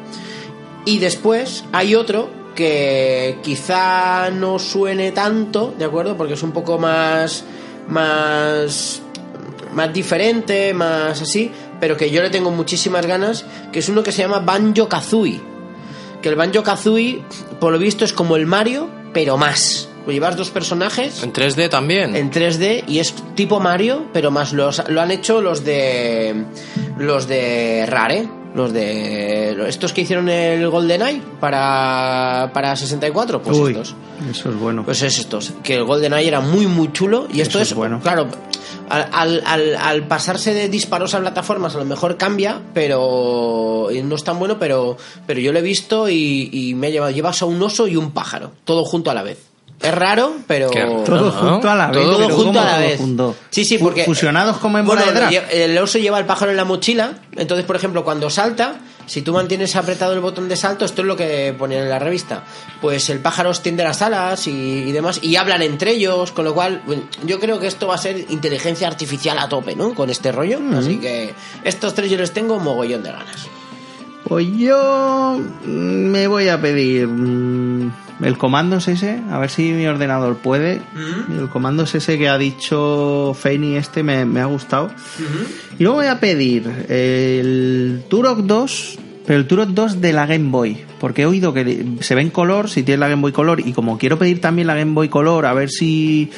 Y después hay otro que quizá no suene tanto, ¿de acuerdo? Porque es un poco más más más diferente, más así, pero que yo le tengo muchísimas ganas, que es uno que se llama Banjo Kazooie. Que el Banjo Kazooie, por lo visto, es como el Mario, pero más. Pues llevas dos personajes En 3D también. en 3D y es tipo Mario, pero más los, lo han hecho los de los de Rare, los de estos que hicieron el GoldenEye para para 64, pues Uy, estos. eso es bueno. Pues es estos, que el GoldenEye era muy muy chulo y esto Eso es, es bueno. claro, al, al, al- pasarse de disparos a plataformas a lo mejor cambia, pero y no es tan bueno, pero pero yo lo he visto y, y me ha llevado, llevas a un oso y un pájaro, todo junto a la vez. Es raro, pero raro. todo no, junto a la vez. todo junto ¿cómo a la vez. junto? Sí, sí, porque Fusionados como en bueno, bola de drag. lle- el oso lleva el pájaro en la mochila, entonces por ejemplo cuando salta, si tú mantienes apretado el botón de salto, esto es lo que ponían en la revista, pues el pájaro extiende las alas y, y demás y hablan entre ellos, con lo cual bueno, yo creo que esto va a ser inteligencia artificial a tope, ¿no? Con este rollo, así que estos tres yo les tengo mogollón de ganas. Pues yo mm, me voy a pedir mm, el Commandos ese, a ver si mi ordenador puede. El Commandos ese que ha dicho Feini este me, me ha gustado. Y luego voy a pedir el Turok 2, pero el Turok 2 de la Game Boy. Porque he oído que se ve en color, si tienes la Game Boy Color, y como quiero pedir también la Game Boy Color, a ver si.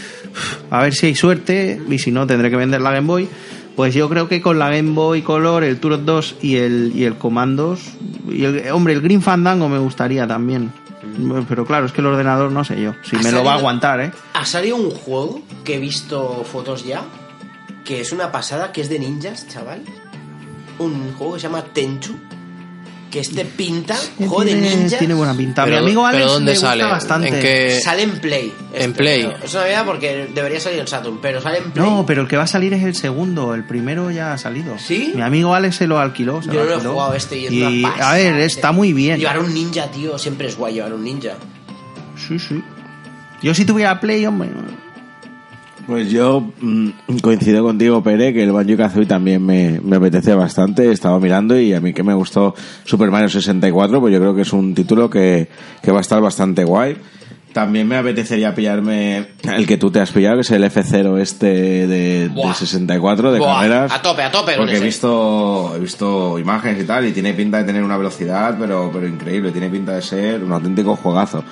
A ver si hay suerte, y si no, tendré que vender la Game Boy. Pues yo creo que con la Game Boy Color, el Turok 2 y el, y el Commandos. Y el, hombre, el Green Fandango me gustaría también. Pero claro, es que el ordenador no sé yo. Si ¿Ha me lo va a aguantar, ¿eh? Ha salido un juego que he visto fotos ya, que es una pasada, que es de ninjas, chaval. Un juego que se llama Tenchu, que este pinta, juego de tiene, ninjas. tiene buena pinta. Pero- Mi amigo Alex pero ¿dónde gusta sale? bastante. ¿En qué- Sale en Play. En Play. pero Es una verdad porque debería salir en Saturn, pero sale en Play. No, pero el que va a salir es el segundo. El primero ya ha salido. ¿Sí? Mi amigo Alex se lo alquiló. se Yo no lo he jugado este y es Y, una pasada, a ver, este. está muy bien. Llevar un ninja, tío, siempre es guay llevar un ninja. Sí, sí. Yo si tuviera Play, hombre. Pues yo mm, coincido contigo, Pere, que el Banjo Kazooie también me, me apetece bastante. He estado mirando y a mí que me gustó Super Mario 64, pues yo creo que es un título que, que va a estar bastante guay. También me apetecería pillarme el que tú te has pillado, que es el F0 este de, de Buah. 64, de Buah, carreras. a tope, a tope Porque he visto, he visto imágenes y tal, y tiene pinta de tener una velocidad, pero, pero increíble. Tiene pinta de ser un auténtico juegazo.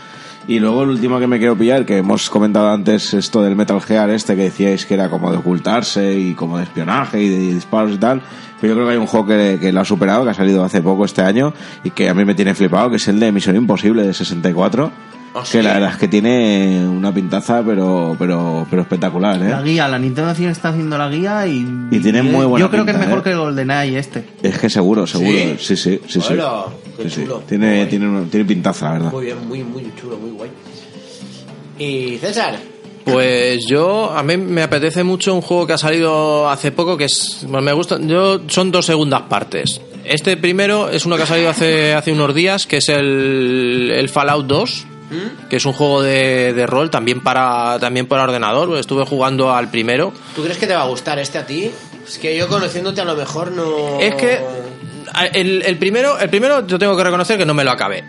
Y luego el último que me quiero pillar, que hemos comentado antes esto del Metal Gear este que decíais que era como de ocultarse y como de espionaje y de disparos y tal. Pero yo creo que hay un juego que, que lo ha superado, que ha salido hace poco este año y que a mí me tiene flipado, que es el de Misión Imposible de 64. ¿Ah, que sí? la verdad es que tiene una pintaza pero pero pero espectacular, La ¿eh? guía, la Nintendo 100 está haciendo la guía y. Y tiene muy buena Yo creo que es pinta, mejor ¿eh? que el GoldenEye este. Es que seguro, seguro. Sí, sí, sí, sí. Hola, qué Sí, sí. chulo. Tiene, tiene, una- tiene pintaza, la verdad. Muy bien, muy, muy chulo, muy guay. Y César, Pues yo, a mí me apetece mucho un juego que ha salido hace poco que es, bueno, me gusta, yo, son dos segundas partes. Este primero es uno que ha salido hace, hace unos días, que es el, el Fallout 2, que es un juego de, de rol también para, también para ordenador. Estuve jugando al primero. ¿tú crees que te va a gustar este a ti? Es que yo conociéndote a lo mejor no... Es que el, el primero, el primero yo tengo que reconocer que no me lo acabé.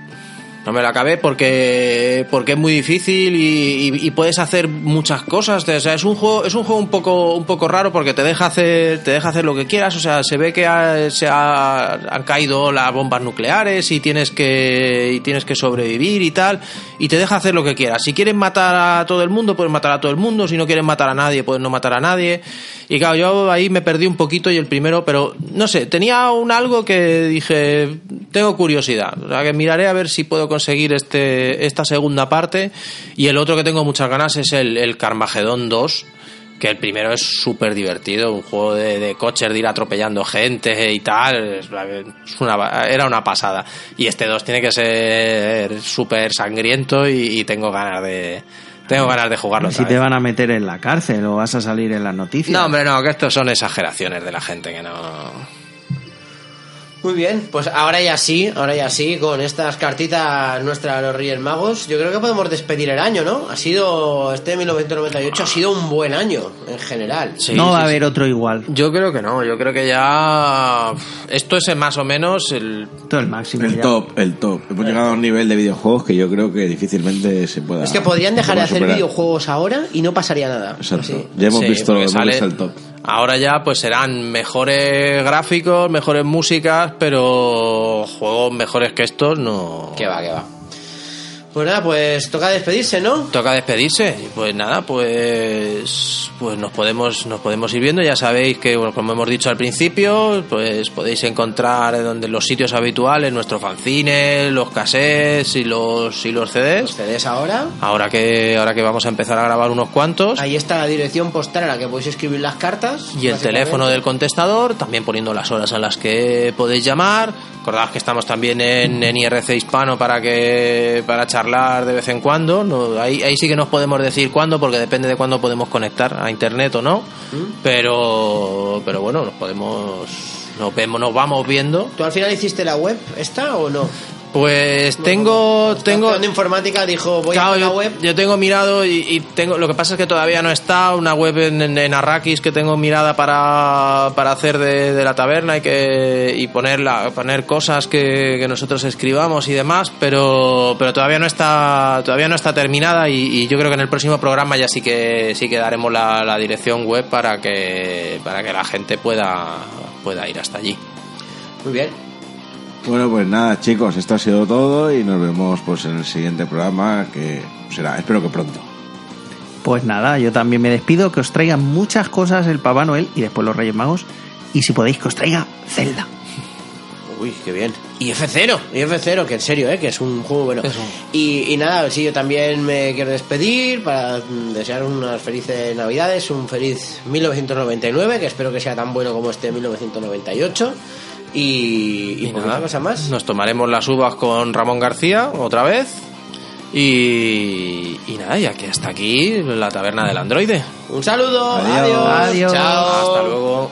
No me lo acabé porque porque es muy difícil y puedes hacer muchas cosas. O sea, es un juego es un juego un poco un poco raro porque te deja hacer te deja hacer lo que quieras. O sea, se ve que ha- se ha- han caído las bombas nucleares y tienes que y tienes que sobrevivir y tal y te deja hacer lo que quieras. Si quieres matar a todo el mundo puedes matar a todo el mundo. Si no quieres matar a nadie puedes no matar a nadie. Y claro, yo ahí me perdí un poquito y el primero, pero no sé, tenía un algo que dije, tengo curiosidad, o sea, que miraré a ver si puedo conseguir este esta segunda parte y el otro que tengo muchas ganas es el, el Carmageddon 2 que el primero es súper divertido, un juego de, de coches de ir atropellando gente y tal, es una, era una pasada. Y este 2 tiene que ser súper sangriento y tengo ganas de tengo ganas de jugarlo. Si te van a meter en la cárcel o vas a salir en las noticias. No, hombre, no, que estos son exageraciones de la gente que no. Muy bien, pues ahora ya sí, ahora ya sí, con estas cartitas nuestras a los Reyes Magos, yo creo que podemos despedir el año, ¿no? Ha sido, este 1998 ha sido un buen año en general. Sí, no va sí, a sí. haber otro igual. Yo creo que no, yo creo que ya. Esto es más o menos el. Todo el máximo. El ya. top, el top. Hemos llegado a un nivel de videojuegos que yo creo que difícilmente se pueda. Es que podrían dejar de hacer superar. videojuegos ahora y no pasaría nada. Exacto. Así. Ya hemos Sí, visto, porque hemos sale- visto el top. Ahora ya pues serán mejores gráficos, mejores músicas, pero juegos mejores que estos no. Que va, que va. Pues nada, pues toca despedirse, ¿no? Toca despedirse. Pues nada, pues pues nos podemos nos podemos ir viendo. Ya sabéis que bueno, como hemos dicho al principio, pues podéis encontrar donde los sitios habituales nuestro fanzine, los cassettes y los y los CDs. CDs ahora. Ahora que ahora que vamos a empezar a grabar unos cuantos Ahí está la dirección postal a la que podéis escribir las cartas. y el teléfono del contestador, también poniendo las horas a las que podéis llamar. Recordad que estamos también en, en IRC hispano para que para charlar de vez en cuando. No, ahí, ahí sí que nos podemos decir cuándo, porque depende de cuándo podemos conectar a internet o no. Pero pero bueno, nos podemos nos vemos, nos vamos viendo. ¿Tú al final hiciste la web esta o no? Pues tengo tengo informática dijo, voy Claro, a la yo, web. yo tengo mirado y, y tengo lo que pasa es que todavía no está una web en, en- en Arrakis que tengo mirada para, para hacer de, de la taberna y que y ponerla poner cosas que, que nosotros escribamos y demás pero pero todavía no está todavía no está terminada y, y yo creo que en el próximo programa ya sí que sí que daremos la, la dirección web para que para que la gente pueda pueda ir hasta allí Muy bien. Bueno, pues nada, chicos, esto ha sido todo y nos vemos pues en el siguiente programa que será, espero que pronto. Pues nada, yo también me despido, que os traiga muchas cosas el Papá Noel y después los Reyes Magos. Y si podéis, que os traiga Zelda. Uy, qué bien. Y F0, y F0, que en serio, ¿eh? que es un juego bueno. Y, y nada, sí, yo también me quiero despedir para mm, desear unas felices navidades, un feliz 1999, que espero que sea tan bueno como este 1998. Y, y, Y poquita nada, cosa más. Nos tomaremos las uvas con Ramón García otra vez. Y, y nada, ya que hasta aquí la taberna del androide. Un saludo, Adiós. adiós, Adiós. chao. Hasta luego.